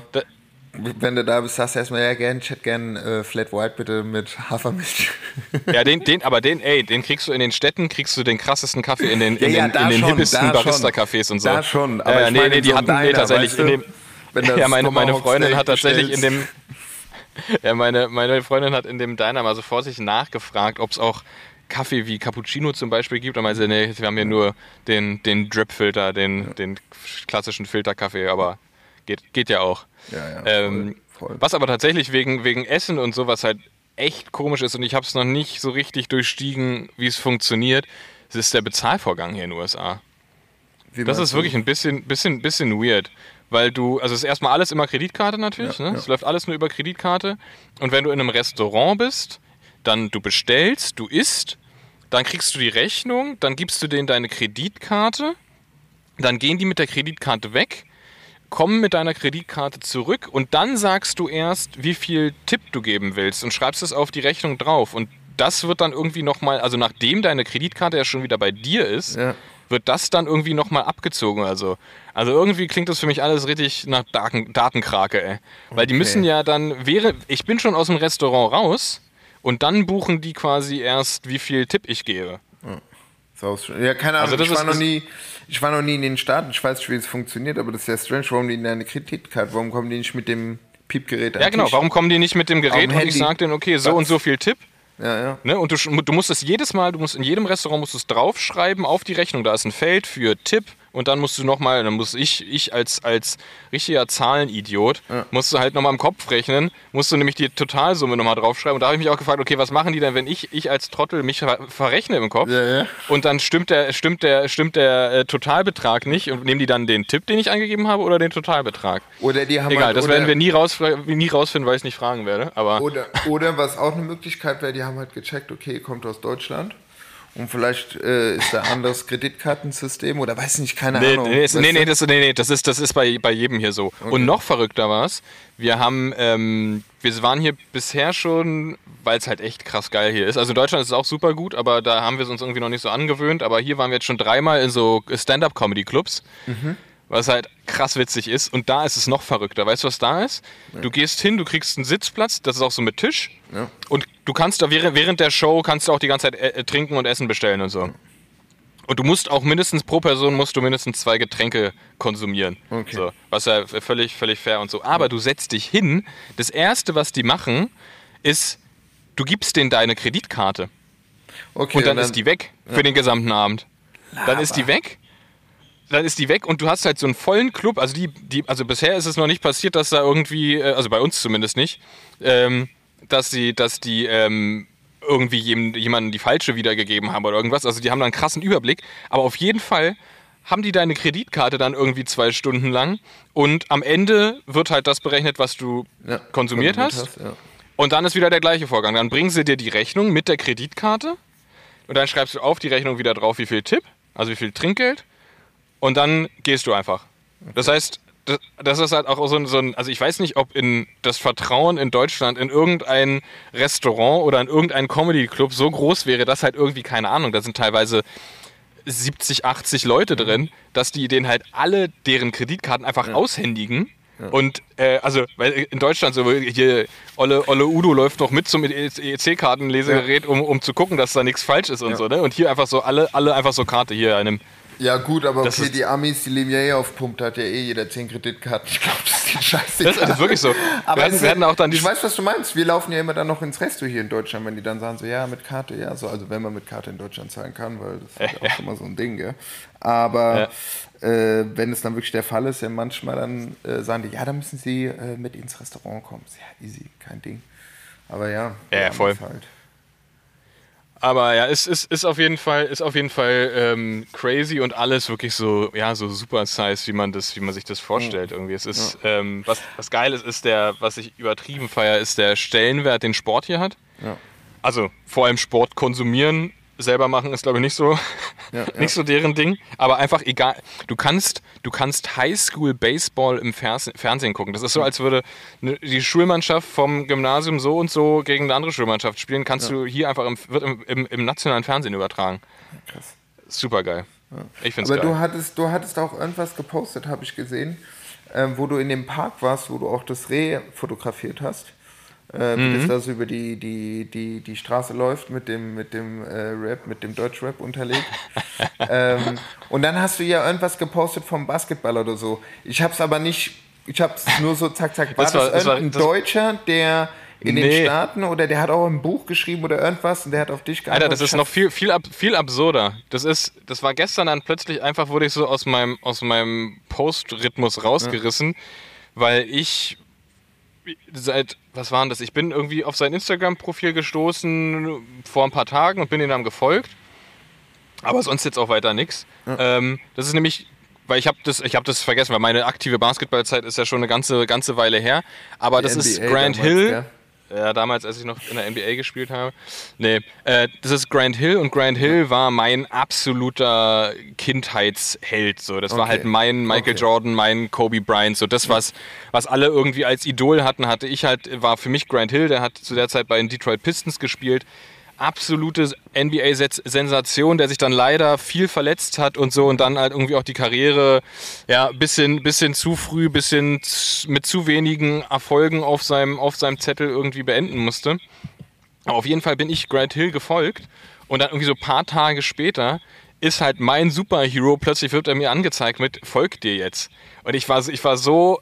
wenn du da bist, sagst du erstmal, ja, gern, ich hätte gern äh, Flat White bitte mit Hafermilch. Ja, den, den, aber den, ey, den kriegst du in den Städten, kriegst du den krassesten Kaffee in den, in ja, den, in den hippesten Barista-Cafés und so. Da schon, aber äh, nee, nee, die so hatten Diner, nee, tatsächlich weißt du, in dem, ja, meine, meine Freundin hat tatsächlich in dem, ja, meine, meine Freundin hat in dem Diner mal so vor sich nachgefragt, ob es auch Kaffee wie Cappuccino zum Beispiel gibt. Da meinte nee, wir haben hier nur den, den Drip-Filter, den, den klassischen Filterkaffee, aber geht, geht ja auch. Ja, ja, ähm, voll, Was aber tatsächlich wegen, wegen Essen und sowas halt echt komisch ist und ich habe es noch nicht so richtig durchstiegen, wie es funktioniert, das ist der Bezahlvorgang hier in den USA. Wie das ist wirklich ein bisschen, bisschen, bisschen weird. Weil du, also es ist erstmal alles immer Kreditkarte natürlich, ja, ne? Es läuft alles nur über Kreditkarte. Und wenn du in einem Restaurant bist, dann du bestellst, du isst, dann kriegst du die Rechnung, dann gibst du denen deine Kreditkarte, dann gehen die mit der Kreditkarte weg komm mit deiner Kreditkarte zurück und dann sagst du erst, wie viel Tipp du geben willst und schreibst es auf die Rechnung drauf. Und das wird dann irgendwie nochmal, also nachdem deine Kreditkarte ja schon wieder bei dir ist, ja. wird das dann irgendwie nochmal abgezogen. Also, also irgendwie klingt das für mich alles richtig nach Daten, Datenkrake, ey. Weil okay. die müssen ja dann, wäre, ich bin schon aus dem Restaurant raus und dann buchen die quasi erst, wie viel Tipp ich gebe. Ja, keine Ahnung, also ich war noch nie ich war noch nie in den Staaten, ich weiß nicht, wie es funktioniert, aber das ist ja strange, warum die in eine Kreditkarte, warum kommen die nicht mit dem Piepgerät Ja, genau, Tisch? warum kommen die nicht mit dem Gerät und ich sage denen, okay, so Was? und so viel Tipp. Ja, ja. Ne? Und du, du musst es jedes Mal, du musst in jedem Restaurant musst du es draufschreiben auf die Rechnung. Da ist ein Feld für Tipp, und dann musst du nochmal, dann muss ich, ich als, als richtiger Zahlenidiot, ja. musst du halt nochmal im Kopf rechnen, musst du nämlich die Totalsumme nochmal draufschreiben. Und da habe ich mich auch gefragt, okay, was machen die denn, wenn ich, ich als Trottel mich ver verrechne im Kopf ja, ja. und dann stimmt der, stimmt der, stimmt der äh, Totalbetrag nicht und nehmen die dann den Tipp, den ich eingegeben habe oder den Totalbetrag? Oder die haben Egal, halt, das werden wir nie, raus, nie rausfinden, weil ich es nicht fragen werde. Aber oder, oder was auch eine Möglichkeit wäre, die haben halt gecheckt, okay, kommt aus Deutschland und vielleicht äh, ist da ein anderes Kreditkartensystem oder weiß nicht, keine nee, Ahnung. Nee, nee, nee, das, nee, nee, das ist, das ist bei, bei jedem hier so. Okay. Und noch verrückter war es, wir haben, ähm, wir waren hier bisher schon, weil es halt echt krass geil hier ist. Also in Deutschland ist es auch super gut, aber da haben wir es uns irgendwie noch nicht so angewöhnt. Aber hier waren wir jetzt schon dreimal in so Stand-Up-Comedy-Clubs. Mhm was halt krass witzig ist. Und da ist es noch verrückter. Weißt du, was da ist? Ja. Du gehst hin, du kriegst einen Sitzplatz, das ist auch so mit Tisch. Ja. Und du kannst da während, während der Show kannst du auch die ganze Zeit äh, trinken und Essen bestellen und so. Und du musst auch mindestens pro Person musst du mindestens zwei Getränke konsumieren. Okay. So, was ja völlig, völlig fair und so. Aber ja. du setzt dich hin. Das erste, was die machen, ist, du gibst denen deine Kreditkarte. Okay, und dann, und dann ist die weg für den gesamten Abend. Dann ist die weg dann ist die weg und du hast halt so einen vollen Club. Also die, die, also bisher ist es noch nicht passiert, dass da irgendwie, äh, also bei uns zumindest nicht, ähm, dass sie, dass die ähm, irgendwie jemanden die falsche wiedergegeben haben oder irgendwas. Also die haben da einen krassen Überblick. Aber auf jeden Fall haben die deine Kreditkarte dann irgendwie zwei Stunden lang und am Ende wird halt das berechnet, was du ja, konsumiert, hast. hast ja. Und dann ist wieder der gleiche Vorgang. Dann bringen sie dir die Rechnung mit der Kreditkarte und dann schreibst du auf die Rechnung wieder drauf, wie viel Tipp, also wie viel Trinkgeld und dann gehst du einfach. Das heißt, das, das ist halt auch so ein, so ein, also ich weiß nicht, ob in das Vertrauen in Deutschland in irgendein Restaurant oder in irgendein Comedy-Club so groß wäre, dass halt irgendwie, keine Ahnung, da sind teilweise 70, 80 Leute drin, dass die denen halt alle deren Kreditkarten einfach ja. aushändigen. Ja. Und äh, also, weil in Deutschland so hier Olle, Olle Udo läuft noch mit zum EC-Kartenlesegerät, ja. um, um zu gucken, dass da nichts falsch ist und so, ne? Und hier einfach so alle, alle einfach so Karte hier einem ja, gut, aber das okay, die Amis, die leben ja eh auf Pump, da hat ja eh jeder 10 Kreditkarten. Ich glaube, das ist die Scheiße. Das, ist wirklich so. aber wir werden, auch dann ich weiß, was du meinst. Wir laufen ja immer dann noch ins Resto hier in Deutschland, wenn die dann sagen so, ja, mit Karte, ja, so. Also, wenn man mit Karte in Deutschland zahlen kann, weil das ist ja, ja auch immer so ein Ding, gell. Aber ja. äh, wenn es dann wirklich der Fall ist, ja, manchmal dann äh, sagen die, ja, dann müssen sie äh, mit ins Restaurant kommen. Ja, easy, kein Ding. Aber ja, ja, voll. Halt. Aber ja, es ist, ist auf jeden Fall, ist auf jeden Fall ähm, crazy und alles wirklich so, ja, so super size, wie man das, wie man sich das vorstellt. Irgendwie. Es ist, ja. ähm, was, was geil ist, ist der, was ich übertrieben feiere, ist der Stellenwert, den Sport hier hat. Ja. Also vor allem Sport konsumieren selber machen ist, glaube ich, nicht so, ja, nicht ja. so deren Ding. Aber einfach egal. Du kannst, du kannst Highschool Baseball im Fernsehen gucken. Das ist so, als würde ne, die Schulmannschaft vom Gymnasium so und so gegen eine andere Schulmannschaft spielen. Kannst ja. du hier einfach im, wird im, im, im, nationalen Fernsehen übertragen. Krass. Super geil. Ich finde Aber geil. du hattest, du hattest auch irgendwas gepostet, habe ich gesehen, äh, wo du in dem Park warst, wo du auch das Reh fotografiert hast äh, wie mhm. das da so über die, die, die, die Straße läuft mit dem, mit dem äh, Rap, mit dem Deutschrap unterlegt. ähm, und dann hast du ja irgendwas gepostet vom Basketball oder so. Ich hab's aber nicht, ich hab's nur so zack, zack. War das, war, das irgendein das Deutscher, der in nee. den Staaten oder der hat auch ein Buch geschrieben oder irgendwas und der hat auf dich geantwortet. Alter, das ist noch viel, viel, ab, viel absurder. Das ist, das war gestern dann plötzlich einfach, wurde ich so aus meinem, aus meinem Post-Rhythmus rausgerissen, ja. weil ich seit, was waren das? Ich bin irgendwie auf sein Instagram-Profil gestoßen vor ein paar Tagen und bin ihm dann gefolgt. Aber sonst jetzt auch weiter nichts. Ja. Ähm, das ist nämlich, weil ich habe das, ich das vergessen, weil meine aktive Basketballzeit ist ja schon eine ganze, ganze Weile her. Aber Die das NBA ist Grant damals, Hill. Ja. Ja, damals, als ich noch in der NBA gespielt habe. Nee, äh, das ist Grant Hill und Grant Hill war mein absoluter Kindheitsheld. So. Das okay. war halt mein Michael okay. Jordan, mein Kobe Bryant. So das, was, was alle irgendwie als Idol hatten, hatte ich halt, war für mich Grant Hill, der hat zu der Zeit bei den Detroit Pistons gespielt absolute NBA-Sensation, der sich dann leider viel verletzt hat und so und dann halt irgendwie auch die Karriere ja bisschen, bisschen zu früh, bisschen mit zu wenigen Erfolgen auf seinem, auf seinem Zettel irgendwie beenden musste. Aber auf jeden Fall bin ich Grant Hill gefolgt und dann irgendwie so ein paar Tage später ist halt mein Superhero, plötzlich wird er mir angezeigt mit, folgt dir jetzt. Und ich war, ich war so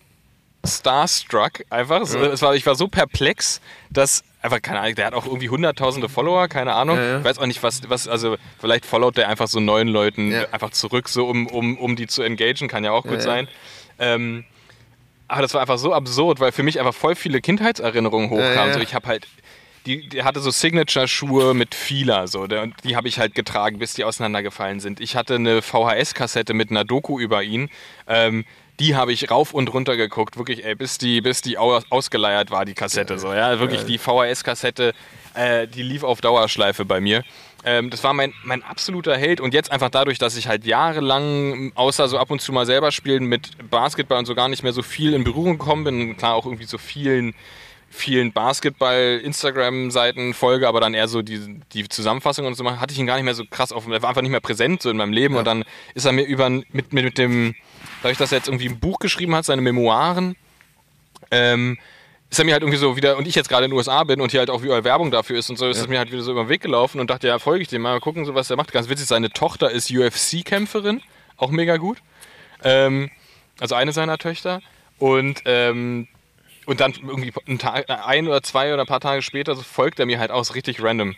starstruck einfach. Ja. Es war, ich war so perplex, dass einfach, keine Ahnung, der hat auch irgendwie hunderttausende Follower, keine Ahnung. Ja, ja. Ich weiß auch nicht, was, was, also vielleicht followt der einfach so neuen Leuten ja. einfach zurück, so um, um, um die zu engagen, kann ja auch gut sein. Ähm, aber das war einfach so absurd, weil für mich einfach voll viele Kindheitserinnerungen hochkamen. So, ich habe halt, die, die, hatte so Signature-Schuhe mit Fila, so, der, die habe ich halt getragen, bis die auseinandergefallen sind. Ich hatte eine VHS-Kassette mit einer Doku über ihn. Ähm, die habe ich rauf und runter geguckt, wirklich, ey, bis die, bis die ausgeleiert war, die Kassette. So, ja, wirklich die VHS-Kassette, äh, die lief auf Dauerschleife bei mir. Ähm, das war mein, mein absoluter Held und jetzt einfach dadurch, dass ich halt jahrelang, außer so ab und zu mal selber spielen, mit Basketball und so gar nicht mehr so viel in Berührung gekommen bin, klar auch irgendwie so vielen vielen Basketball-Instagram-Seiten folge, aber dann eher so die, die Zusammenfassung und so machen, hatte ich ihn gar nicht mehr so krass auf, er war einfach nicht mehr präsent so in meinem Leben ja. und dann ist er mir über, mit, mit, mit dem, dadurch, dass er jetzt irgendwie ein Buch geschrieben hat, seine Memoiren, ähm, ist er mir halt irgendwie so wieder, und ich jetzt gerade in den USA bin und hier halt auch überall Werbung dafür ist und so, ist ja. es mir halt wieder so über den Weg gelaufen und dachte, ja, folge ich dem mal, mal gucken, so was er macht. Ganz witzig, seine Tochter ist UFC-Kämpferin, auch mega gut. Ähm, also eine seiner Töchter. Und ähm, und dann irgendwie ein, Tag, ein oder zwei oder ein paar Tage später so folgt er mir halt aus richtig random.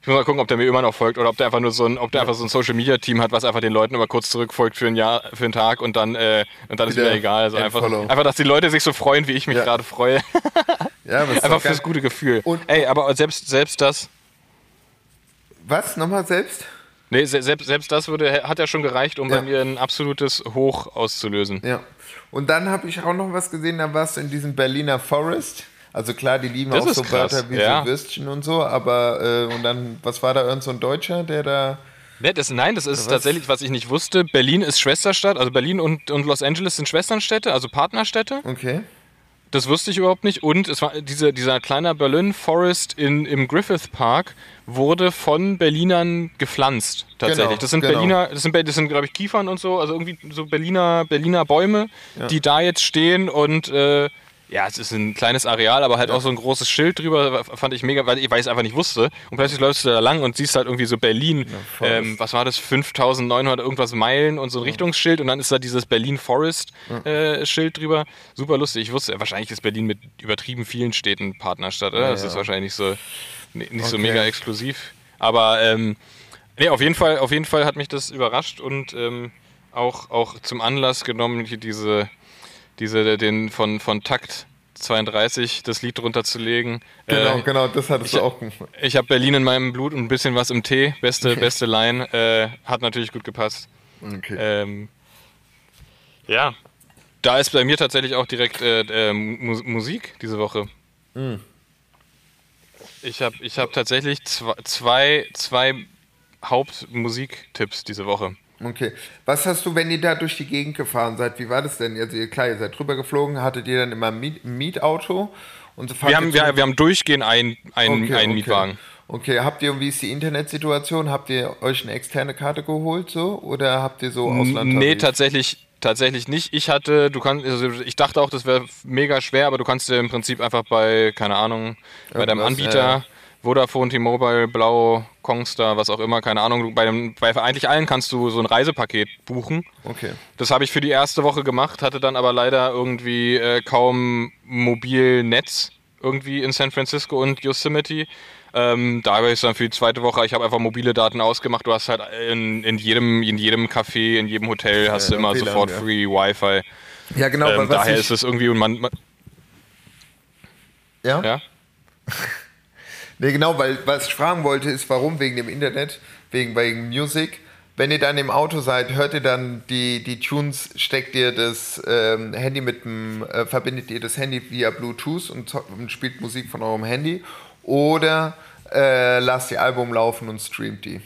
Ich muss mal gucken, ob der mir immer noch folgt oder ob der einfach nur so ein, ob der einfach so ein Social Media Team hat, was einfach den Leuten immer kurz zurückfolgt für ein Jahr, für einen Tag und dann, äh, und dann ist wieder egal. Also einfach, einfach, dass die Leute sich so freuen, wie ich mich ja. gerade freue. ja, einfach fürs gute Gefühl. Und Ey, aber selbst, selbst das. Was? Nochmal selbst? Nee, selbst, selbst das würde, hat ja schon gereicht, um ja. bei mir ein absolutes Hoch auszulösen. Ja. Und dann habe ich auch noch was gesehen, da warst du in diesem Berliner Forest. Also klar, die lieben das auch so krass. Wörter wie ja. so Würstchen und so, aber äh, und dann, was war da irgend so ein Deutscher, der da Nee, das, nein, das ist was? tatsächlich, was ich nicht wusste. Berlin ist Schwesterstadt, also Berlin und, und Los Angeles sind Schwesternstädte, also Partnerstädte. Okay. Das wusste ich überhaupt nicht. Und es war diese, dieser kleine Berlin Forest in, im Griffith Park wurde von Berlinern gepflanzt. Tatsächlich. Genau, das sind genau. Berliner, das sind, das sind glaube ich Kiefern und so, also irgendwie so Berliner, Berliner Bäume, ja. die da jetzt stehen und äh, ja, es ist ein kleines Areal, aber halt ja. auch so ein großes Schild drüber, fand ich mega, weil ich, weil ich es einfach nicht wusste. Und plötzlich läufst du da lang und siehst halt irgendwie so Berlin, ja, ähm, was war das, 5900 irgendwas Meilen und so ein ja. Richtungsschild und dann ist da dieses Berlin Forest äh, Schild drüber. Super lustig. Ich wusste, wahrscheinlich ist Berlin mit übertrieben vielen Städten Partnerstadt, oder? das ist wahrscheinlich so nicht okay. so mega exklusiv. Aber ähm, nee, auf jeden Fall, auf jeden Fall hat mich das überrascht und ähm, auch, auch zum Anlass genommen, hier diese diese, den von, von Takt 32 das Lied runterzulegen. Genau, äh, genau, das hattest ich, du auch. Ich habe Berlin in meinem Blut und ein bisschen was im Tee. Beste, beste Line. Äh, hat natürlich gut gepasst. Okay. Ähm, ja. Da ist bei mir tatsächlich auch direkt äh, äh Mu Musik diese Woche. Mhm. Ich habe ich hab tatsächlich zwei, zwei Hauptmusiktipps diese Woche. Okay. Was hast du, wenn ihr da durch die Gegend gefahren seid? Wie war das denn? Also, klar, ihr seid drüber geflogen. Hattet ihr dann immer ein Miet Mietauto? Und so wir, haben, wir, wir haben durchgehend einen, einen, okay, einen Mietwagen. Okay, habt ihr, wie ist die Internetsituation? Habt ihr euch eine externe Karte geholt so? Oder habt ihr so Ausland? Nee, tatsächlich, tatsächlich nicht. Ich hatte, du kannst, also ich dachte auch, das wäre mega schwer, aber du kannst dir im Prinzip einfach bei, keine Ahnung, bei deinem Anbieter. Äh, Vodafone, T-Mobile, Blau, Kongstar, was auch immer, keine Ahnung. Bei, dem, bei eigentlich allen kannst du so ein Reisepaket buchen. Okay. Das habe ich für die erste Woche gemacht, hatte dann aber leider irgendwie äh, kaum Mobilnetz irgendwie in San Francisco und Yosemite. Ähm, da habe ich es dann für die zweite Woche, ich habe einfach mobile Daten ausgemacht. Du hast halt in, in, jedem, in jedem Café, in jedem Hotel hast ja, du immer WLAN, sofort ja. Free Wi-Fi. Ja, genau. Ähm, daher ist es irgendwie und man, man ja? Ja? Nee, genau, weil was ich fragen wollte, ist, warum wegen dem Internet, wegen, wegen Music. Wenn ihr dann im Auto seid, hört ihr dann die, die Tunes, steckt ihr das ähm, Handy mit dem, äh, verbindet ihr das Handy via Bluetooth und, und spielt Musik von eurem Handy oder äh, lasst ihr Album laufen und streamt die?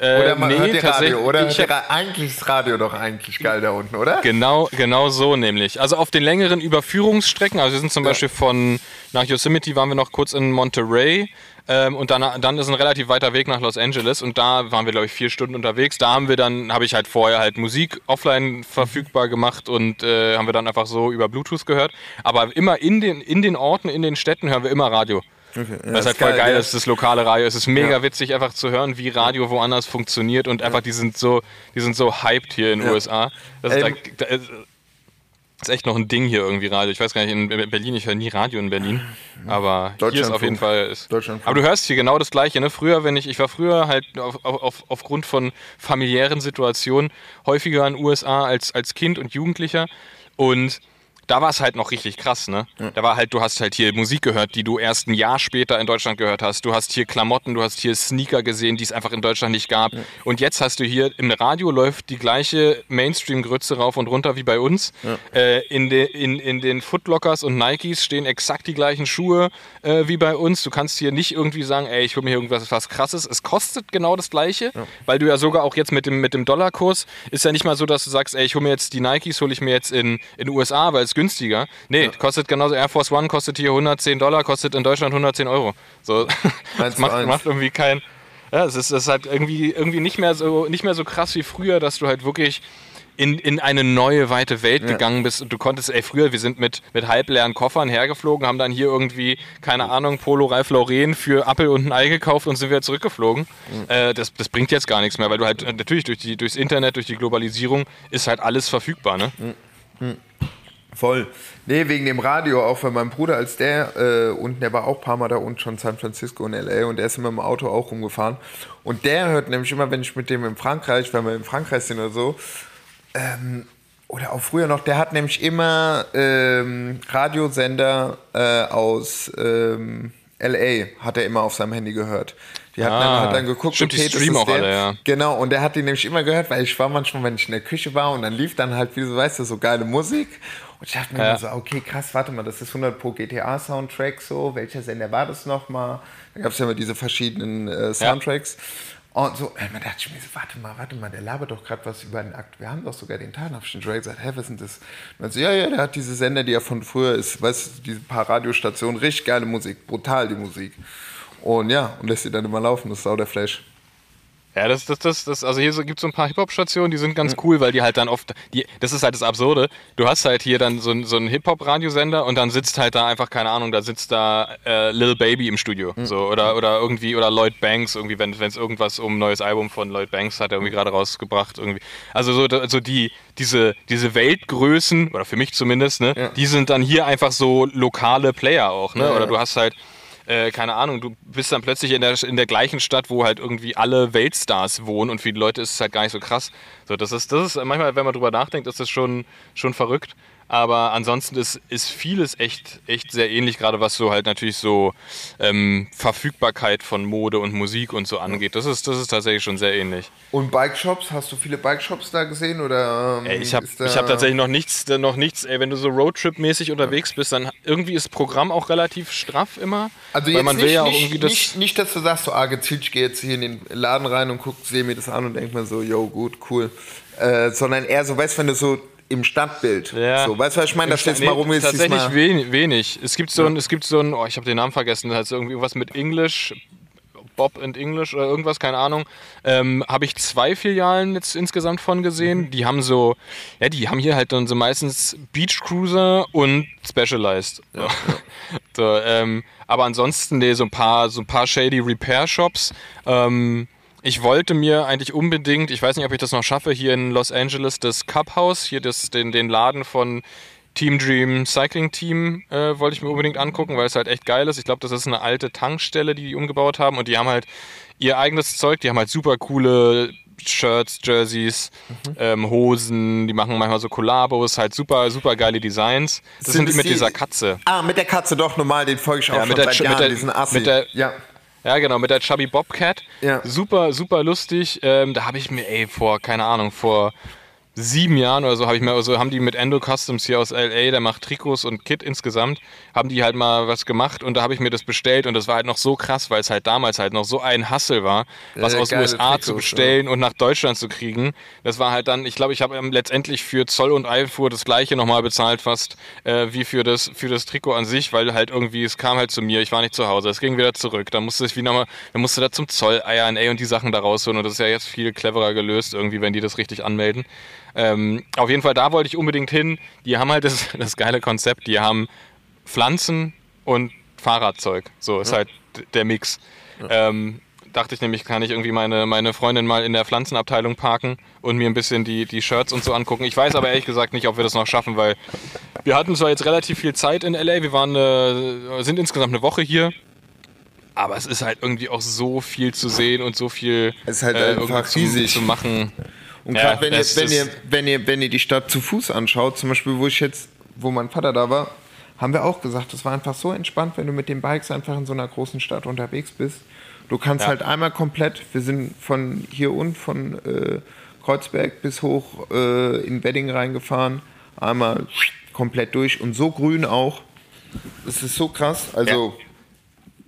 Äh, oder man nee, hört die Radio, oder? Ich hab, eigentlich ist Radio doch eigentlich geil da unten, oder? Genau, genau so nämlich. Also auf den längeren Überführungsstrecken, also wir sind zum ja. Beispiel von nach Yosemite waren wir noch kurz in Monterey ähm, und dann, dann ist ein relativ weiter Weg nach Los Angeles und da waren wir glaube ich vier Stunden unterwegs. Da haben wir dann, habe ich halt vorher halt Musik offline verfügbar gemacht und äh, haben wir dann einfach so über Bluetooth gehört. Aber immer in den, in den Orten, in den Städten hören wir immer Radio. Okay. Ja, Was halt voll geil, geil ist, das lokale Radio. Es ist mega ja. witzig, einfach zu hören, wie Radio woanders funktioniert und einfach, die sind so, die sind so hyped hier in den USA. Das ist, da, da ist echt noch ein Ding hier irgendwie Radio. Ich weiß gar nicht, in Berlin, ich höre nie Radio in Berlin, aber hier ist auf jeden Fall. Ist, aber du hörst hier genau das Gleiche. Ne? Früher, wenn ich, ich war früher halt auf, auf, aufgrund von familiären Situationen häufiger in den USA als, als Kind und Jugendlicher und da war es halt noch richtig krass, ne? Ja. Da war halt, du hast halt hier Musik gehört, die du erst ein Jahr später in Deutschland gehört hast. Du hast hier Klamotten, du hast hier Sneaker gesehen, die es einfach in Deutschland nicht gab. Ja. Und jetzt hast du hier im Radio läuft die gleiche Mainstream-Grütze rauf und runter wie bei uns. Ja. Äh, in, de, in, in den Footlockers und Nikes stehen exakt die gleichen Schuhe äh, wie bei uns. Du kannst hier nicht irgendwie sagen, ey, ich hole mir hier irgendwas was krasses. Es kostet genau das gleiche, weil du ja sogar auch jetzt mit dem, mit dem Dollarkurs ist ja nicht mal so, dass du sagst, ey, ich hole mir jetzt die Nikes, hole ich mir jetzt in den USA, weil es günstiger. Nee, ja. kostet genauso. Air Force One kostet hier 110 Dollar, kostet in Deutschland 110 Euro. So, das macht, macht, irgendwie kein. Ja, es ist, es ist halt irgendwie, irgendwie nicht, mehr so, nicht mehr so krass wie früher, dass du halt wirklich in, in eine neue, weite Welt ja. gegangen bist und du konntest, ey, früher, wir sind mit, mit halbleeren Koffern hergeflogen, haben dann hier irgendwie, keine Ahnung, Polo Ralph Lauren für Apple und ein Ei gekauft und sind wieder zurückgeflogen. Mhm. Äh, das, das bringt jetzt gar nichts mehr, weil du halt, natürlich durch die, durchs Internet, durch die Globalisierung ist halt alles verfügbar, ne? Mhm. Voll. Nee, wegen dem Radio, auch für meinen Bruder, als der äh, unten, der war auch ein paar Mal da unten schon San Francisco und LA und der ist immer im Auto auch rumgefahren. Und der hört nämlich immer, wenn ich mit dem in Frankreich, wenn wir in Frankreich sind oder so, ähm, oder auch früher noch, der hat nämlich immer ähm, Radiosender äh, aus ähm, LA, hat er immer auf seinem Handy gehört. Die hat, ah, dann, hat dann geguckt, stimmt, okay, die ist auch. Alle, ja. Genau, und der hat die nämlich immer gehört, weil ich war manchmal, wenn ich in der Küche war und dann lief dann halt, wie du weißt, so geile Musik. Und ich dachte mir ja. so, okay, krass, warte mal, das ist 100 pro GTA-Soundtrack so. Welcher Sender war das nochmal? Da gab es ja immer diese verschiedenen äh, Soundtracks. Ja. Und so, ey, man dachte ich mir so, warte mal, warte mal, der labert doch gerade was über den Akt. Wir haben doch sogar den den Drake gesagt, hä, was ist denn das? Und dann so, ja, ja, der hat diese Sender, die er von früher ist, weißt du, diese paar Radiostationen, richtig geile Musik, brutal die Musik. Und ja, und lässt sie dann immer laufen, das ist auch der Flash. Ja, das, das, das, das, also hier so, gibt es so ein paar Hip-Hop-Stationen, die sind ganz cool, weil die halt dann oft, die, das ist halt das Absurde, du hast halt hier dann so, so einen Hip-Hop-Radiosender und dann sitzt halt da einfach, keine Ahnung, da sitzt da äh, Lil Baby im Studio, mhm. so, oder, oder irgendwie, oder Lloyd Banks, irgendwie, wenn es irgendwas um ein neues Album von Lloyd Banks hat er irgendwie gerade rausgebracht, irgendwie. Also so, also die, diese, diese Weltgrößen, oder für mich zumindest, ne, ja. die sind dann hier einfach so lokale Player auch, ne, ja, oder du hast halt, äh, keine Ahnung, du bist dann plötzlich in der, in der gleichen Stadt, wo halt irgendwie alle Weltstars wohnen und für die Leute ist es halt gar nicht so krass. So, das ist, das ist manchmal, wenn man drüber nachdenkt, ist das schon, schon verrückt. Aber ansonsten ist, ist vieles echt, echt sehr ähnlich, gerade was so halt natürlich so ähm, Verfügbarkeit von Mode und Musik und so angeht. Das ist, das ist tatsächlich schon sehr ähnlich. Und Bike-Shops, hast du viele Bike-Shops da gesehen? Oder, ähm, ey, ich habe hab tatsächlich noch nichts, noch nichts, ey, wenn du so Roadtrip-mäßig unterwegs bist, dann irgendwie ist Programm auch relativ straff immer. Also jetzt man nicht, will ja auch nicht, irgendwie das nicht, nicht, dass du sagst, so, ah, gezielt, ich gehe jetzt hier in den Laden rein und guck, sehe mir das an und denke mir so, yo, gut, cool. Äh, sondern eher so, weißt du, wenn du so im Stadtbild. Ja. So, weißt du, was ich meine? Da steht nee, mal rum. Ist tatsächlich mal wenig, wenig. Es gibt so ein, es gibt so ein, oh, ich habe den Namen vergessen, das heißt irgendwie was mit English, Bob and English oder irgendwas, keine Ahnung. Ähm, habe ich zwei Filialen jetzt insgesamt von gesehen. Mhm. Die haben so, ja, die haben hier halt dann so meistens Beach Cruiser und Specialized. Ja. so, ähm, aber ansonsten nee, so ein paar, so ein paar shady Repair Shops. Ähm, ich wollte mir eigentlich unbedingt, ich weiß nicht, ob ich das noch schaffe, hier in Los Angeles das Cup House, hier das, den, den Laden von Team Dream Cycling Team äh, wollte ich mir unbedingt angucken, weil es halt echt geil ist. Ich glaube, das ist eine alte Tankstelle, die die umgebaut haben und die haben halt ihr eigenes Zeug. Die haben halt super coole Shirts, Jerseys, mhm. ähm, Hosen. Die machen manchmal so Kollabos, halt super, super geile Designs. Das sind, sind die mit die, dieser Katze. Ah, mit der Katze doch normal. Den folge ich auch ja, schon seit Jahren, mit der, diesen Assi. Mit der, ja. Ja, genau, mit der Chubby Bobcat. Ja. Super, super lustig. Ähm, da habe ich mir, ey, vor, keine Ahnung, vor sieben Jahren oder so habe ich mir, also haben die mit Endo Customs hier aus LA, der macht Trikots und Kit insgesamt, haben die halt mal was gemacht und da habe ich mir das bestellt und das war halt noch so krass, weil es halt damals halt noch so ein Hassel war, was ja, aus USA Trikots, zu bestellen ja. und nach Deutschland zu kriegen. Das war halt dann, ich glaube, ich habe letztendlich für Zoll und Einfuhr das gleiche nochmal bezahlt fast äh, wie für das, für das Trikot an sich, weil halt irgendwie, es kam halt zu mir, ich war nicht zu Hause, es ging wieder zurück, dann musste ich wieder mal, dann musste da zum Zoll eiern, ey, und die Sachen da rausholen und das ist ja jetzt viel cleverer gelöst irgendwie, wenn die das richtig anmelden. Ähm, auf jeden Fall, da wollte ich unbedingt hin. Die haben halt das, das geile Konzept. Die haben Pflanzen und Fahrradzeug. So ist ja. halt der Mix. Ja. Ähm, dachte ich nämlich, kann ich irgendwie meine, meine Freundin mal in der Pflanzenabteilung parken und mir ein bisschen die, die Shirts und so angucken. Ich weiß aber ehrlich gesagt nicht, ob wir das noch schaffen, weil wir hatten zwar jetzt relativ viel Zeit in LA, wir waren äh, sind insgesamt eine Woche hier. Aber es ist halt irgendwie auch so viel zu sehen und so viel es ist halt äh, einfach riesig. zu machen. Und ja, gerade wenn, ihr, wenn, ihr, wenn, ihr, wenn ihr die Stadt zu Fuß anschaut, zum Beispiel, wo ich jetzt, wo mein Vater da war, haben wir auch gesagt, das war einfach so entspannt, wenn du mit den Bikes einfach in so einer großen Stadt unterwegs bist. Du kannst ja. halt einmal komplett, wir sind von hier unten, von äh, Kreuzberg bis hoch äh, in Wedding reingefahren, einmal komplett durch und so grün auch. Das ist so krass. Also,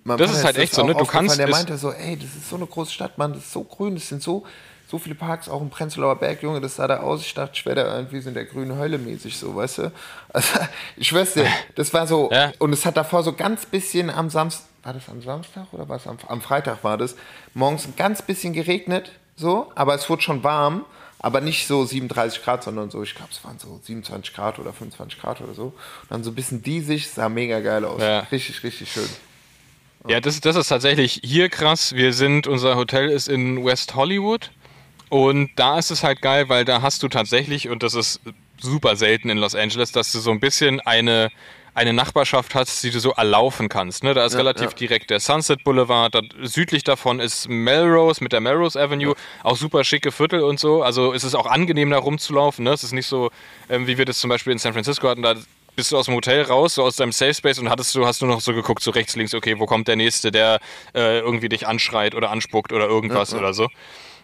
ja. das ist halt echt so, ne? Du kannst. Der meinte so, ey, das ist so eine große Stadt, Mann, das ist so grün, das sind so so viele Parks, auch im Prenzlauer Berg, Junge, das sah da aus. Ich dachte, ich wäre da irgendwie so in der grünen Hölle mäßig, so, weißt du? Also, ich schwör's dir, das war so, ja. und es hat davor so ganz bisschen am Samstag, war das am Samstag oder was? Am, am Freitag war das, morgens ein ganz bisschen geregnet, so, aber es wurde schon warm aber nicht so 37 Grad, sondern so, ich glaube, es waren so 27 Grad oder 25 Grad oder so. Und dann so ein bisschen diesig, sah mega geil aus. Ja. Richtig, richtig schön. Ja, das, das ist tatsächlich hier krass. Wir sind, unser Hotel ist in West Hollywood und da ist es halt geil, weil da hast du tatsächlich, und das ist super selten in Los Angeles, dass du so ein bisschen eine, eine Nachbarschaft hast, die du so erlaufen kannst. Ne? Da ist ja, relativ ja. direkt der Sunset Boulevard, da, südlich davon ist Melrose mit der Melrose Avenue, ja. auch super schicke Viertel und so. Also es ist auch angenehm da rumzulaufen. Ne? Es ist nicht so, ähm, wie wir das zum Beispiel in San Francisco hatten, da bist du aus dem Hotel raus, so aus deinem Safe Space und hattest du, hast du noch so geguckt, so rechts, links, okay, wo kommt der Nächste, der äh, irgendwie dich anschreit oder anspuckt oder irgendwas oder so.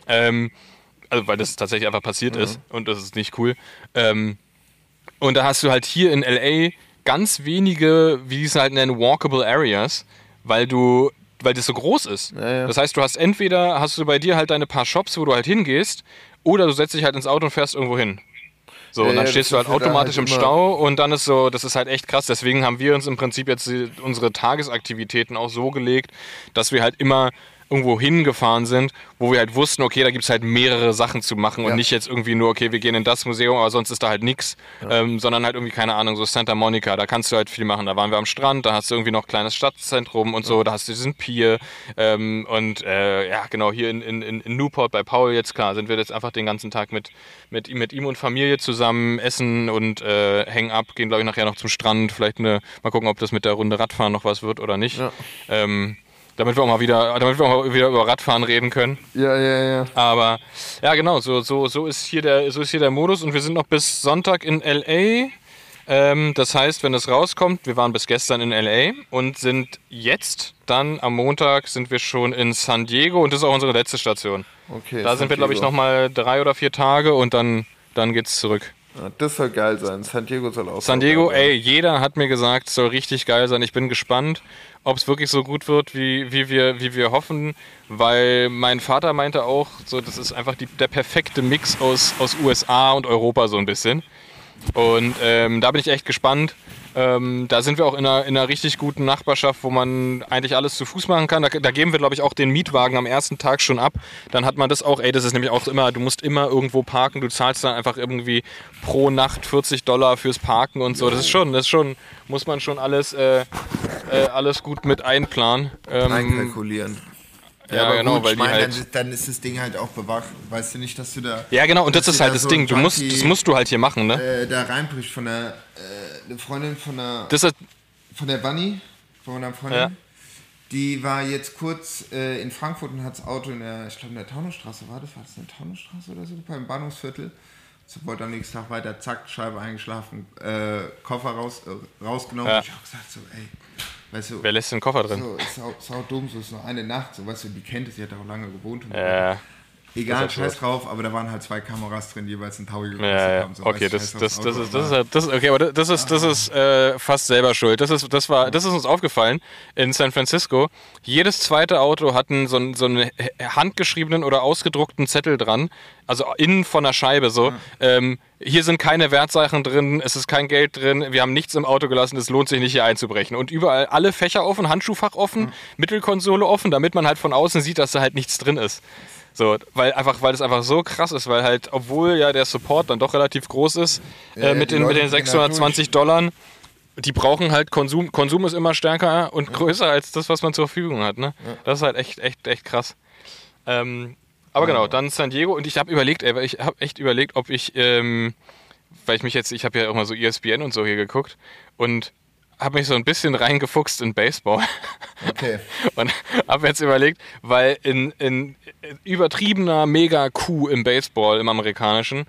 Ähm, also weil das tatsächlich einfach passiert mhm. ist und das ist nicht cool. Ähm, und da hast du halt hier in LA ganz wenige, wie die es halt nennen, walkable Areas, weil du weil das so groß ist. Ja, ja. Das heißt, du hast entweder hast du bei dir halt deine paar Shops, wo du halt hingehst, oder du setzt dich halt ins Auto und fährst irgendwo hin. So, ja, und dann stehst du halt automatisch halt im Stau und dann ist so, das ist halt echt krass. Deswegen haben wir uns im Prinzip jetzt unsere Tagesaktivitäten auch so gelegt, dass wir halt immer irgendwo hingefahren sind, wo wir halt wussten, okay, da gibt es halt mehrere Sachen zu machen und nicht jetzt irgendwie nur, okay, wir gehen in das Museum, aber sonst ist da halt nichts, ja. ähm, sondern halt irgendwie, keine Ahnung, so Santa Monica, da kannst du halt viel machen. Da waren wir am Strand, da hast du irgendwie noch ein kleines Stadtzentrum und so, da hast du diesen Pier ähm, und äh, ja, genau, hier in, in, in Newport bei Paul jetzt, klar, sind wir jetzt einfach den ganzen Tag mit, mit, mit ihm und Familie zusammen essen und äh, hängen ab, gehen, glaube ich, nachher noch zum Strand, vielleicht eine, mal gucken, ob das mit der Runde Radfahren noch was wird oder nicht. Ja. Ähm, damit wir auch mal wieder, damit wir auch mal wieder über Radfahren reden können. Ja, ja, ja. Aber ja, genau, so, so, so, ist hier der, so ist hier der Modus und wir sind noch bis Sonntag in LA. Ähm, das heißt, wenn es rauskommt, wir waren bis gestern in LA und sind jetzt dann am Montag sind wir schon in San Diego und das ist auch unsere letzte Station. Okay. Da San sind wir, glaube ich, nochmal drei oder vier Tage und dann, dann es zurück. Das soll geil sein. San Diego soll auch San Diego, ey, jeder hat mir gesagt, soll richtig geil sein. Ich bin gespannt ob es wirklich so gut wird, wie, wie, wir, wie wir hoffen, weil mein Vater meinte auch, so, das ist einfach die, der perfekte Mix aus, aus USA und Europa so ein bisschen. Und ähm, da bin ich echt gespannt. Ähm, da sind wir auch in einer, in einer richtig guten Nachbarschaft, wo man eigentlich alles zu Fuß machen kann. Da, da geben wir, glaube ich, auch den Mietwagen am ersten Tag schon ab. Dann hat man das auch, ey, das ist nämlich auch immer, du musst immer irgendwo parken. Du zahlst dann einfach irgendwie pro Nacht 40 Dollar fürs Parken und so. Das ist schon, das ist schon, muss man schon alles, äh, äh, alles gut mit einplanen. Ähm, Einkalkulieren. Ja, aber genau, gut, weil ich mein, halt dann, dann, ist das Ding halt auch bewacht. Weißt du nicht, dass du da. Ja, genau, und das ist halt das so Ding. Du musst, das musst du halt hier machen, ne? Äh, da reinbricht von der äh, eine Freundin von der. Das ist von der Bunny, von meiner Freundin. Ja. Die war jetzt kurz äh, in Frankfurt und hat das Auto in der, ich glaube in der Taunusstraße war das, war das in der Taunusstraße oder so, beim Bahnhofsviertel. So wollte am nächsten Tag weiter, zack, Scheibe eingeschlafen, äh, Koffer raus, äh, rausgenommen. Ja. Ich habe gesagt so, ey, Weißt du, Wer lässt den Koffer drin? So, ist sau, sau dumm, so ist nur eine Nacht, so weißt du, die kennt es, die hat auch lange gewohnt. Und ja. Egal, scheiß drauf, aber da waren halt zwei Kameras drin, jeweils ein Taui ja, ja. haben. So, okay, das, das, das, ist, das ist halt, das, okay, aber das ist, das ist äh, fast selber schuld. Das ist, das war, das ist uns aufgefallen in San Francisco. Jedes zweite Auto hat einen, so, einen, so einen handgeschriebenen oder ausgedruckten Zettel dran, also innen von der Scheibe so. Ja. Ähm, hier sind keine Wertsachen drin, es ist kein Geld drin, wir haben nichts im Auto gelassen, es lohnt sich nicht hier einzubrechen. Und überall alle Fächer offen, Handschuhfach offen, mhm. Mittelkonsole offen, damit man halt von außen sieht, dass da halt nichts drin ist. So, weil einfach, weil es einfach so krass ist, weil halt, obwohl ja der Support dann doch relativ groß ist, ja, äh, mit, den, mit den 620 Dollar, die brauchen halt Konsum. Konsum ist immer stärker und größer als das, was man zur Verfügung hat. Ne? Das ist halt echt, echt, echt krass. Ähm, aber genau, dann San Diego und ich habe überlegt, ey, ich habe echt überlegt, ob ich, ähm, weil ich mich jetzt, ich habe ja auch mal so ESPN und so hier geguckt und habe mich so ein bisschen reingefuchst in Baseball. Okay. Und habe jetzt überlegt, weil in, in übertriebener Mega-Coup im Baseball, im amerikanischen,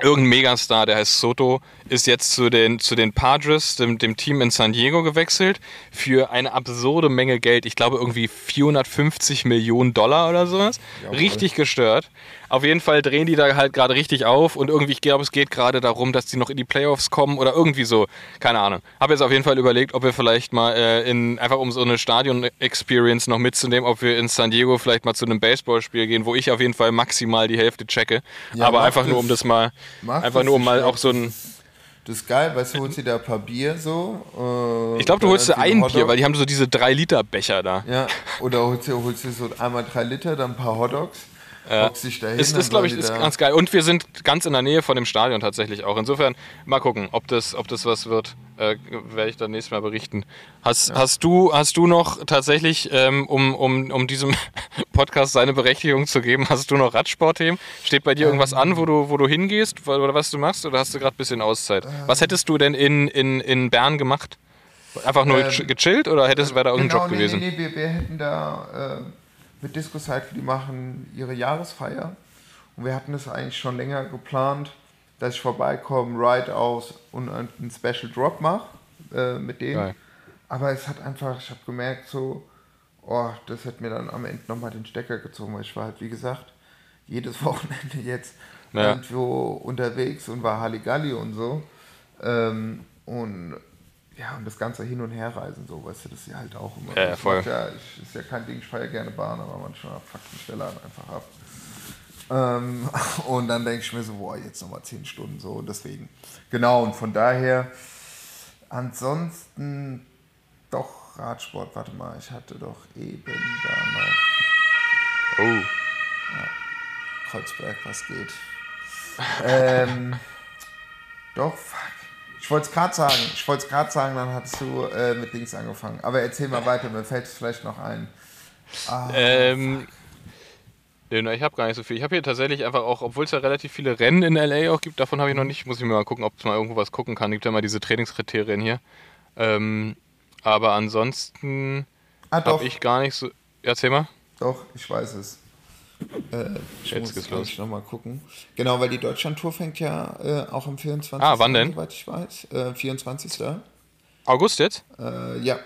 irgendein Megastar, der heißt Soto, ist jetzt zu den, zu den Padres, dem, dem Team in San Diego gewechselt, für eine absurde Menge Geld. Ich glaube irgendwie 450 Millionen Dollar oder sowas. Ja, Richtig gestört. Auf jeden Fall drehen die da halt gerade richtig auf und irgendwie, ich glaube, es geht gerade darum, dass die noch in die Playoffs kommen oder irgendwie so. Keine Ahnung. Habe jetzt auf jeden Fall überlegt, ob wir vielleicht mal äh, in, einfach um so eine Stadion-Experience noch mitzunehmen, ob wir in San Diego vielleicht mal zu einem Baseballspiel gehen, wo ich auf jeden Fall maximal die Hälfte checke. Ja, Aber einfach nur um das mal, einfach nur um mal auch so ein das ist geil, weißt du, holst dir da ein paar Bier so. Äh, ich glaube, du holst dir ein Bier, weil die haben so diese 3-Liter-Becher da. Ja, oder holst dir, holst dir so einmal 3 Liter, dann ein paar Hotdogs. Dahin, ist, ist glaube ich, ist ganz geil. Und wir sind ganz in der Nähe von dem Stadion tatsächlich auch. Insofern, mal gucken, ob das, ob das was wird. Äh, Werde ich dann nächstes Mal berichten. Hast, ja. hast, du, hast du noch tatsächlich, ähm, um, um, um diesem Podcast seine Berechtigung zu geben, hast du noch Radsportthemen? Steht bei dir ähm. irgendwas an, wo du, wo du hingehst oder was du machst? Oder hast du gerade ein bisschen Auszeit? Ähm. Was hättest du denn in, in, in Bern gemacht? Einfach nur ähm, gechillt oder hättest, wäre da irgendein genau, Job gewesen? Nee, nee, wir, wir hätten da. Äh, mit Disco Cycle, die machen ihre Jahresfeier. Und wir hatten es eigentlich schon länger geplant, dass ich vorbeikomme, Ride aus und einen Special Drop mache äh, mit denen. Geil. Aber es hat einfach, ich habe gemerkt, so, oh, das hat mir dann am Ende nochmal den Stecker gezogen, weil ich war halt, wie gesagt, jedes Wochenende jetzt ja. irgendwo unterwegs und war Halligalli und so. Ähm, und ja, und das ganze Hin- und Herreisen, so, weißt du, das ist ja halt auch immer. Ja, ja voll. Ja, ich, ist ja kein Ding, ich fahre ja gerne Bahn, aber manchmal fuckt Stelle halt einfach ab. Ähm, und dann denke ich mir so, boah, jetzt nochmal zehn Stunden so, und deswegen. Genau, und von daher, ansonsten doch Radsport, warte mal, ich hatte doch eben da noch. Oh. Ja, Kreuzberg, was geht. ähm, doch, fuck. Ich wollte es gerade sagen, ich wollte es gerade sagen, dann hast du äh, mit Dings angefangen. Aber erzähl mal weiter, mir fällt es vielleicht noch ein. Ah, ähm, ich habe gar nicht so viel. Ich habe hier tatsächlich einfach auch, obwohl es ja relativ viele Rennen in LA auch gibt, davon habe ich noch nicht. Muss ich mir mal gucken, ob es mal irgendwo was gucken kann. Gibt ja mal diese Trainingskriterien hier. Ähm, aber ansonsten ah, habe ich gar nicht so. Erzähl mal. Doch, ich weiß es. Äh, ich Jetzt muss gleich nochmal gucken. Genau, weil die Deutschland-Tour fängt ja äh, auch am 24. Ah, wann denn? Soweit ich weiß. Äh, 24. August jetzt? Äh, ja.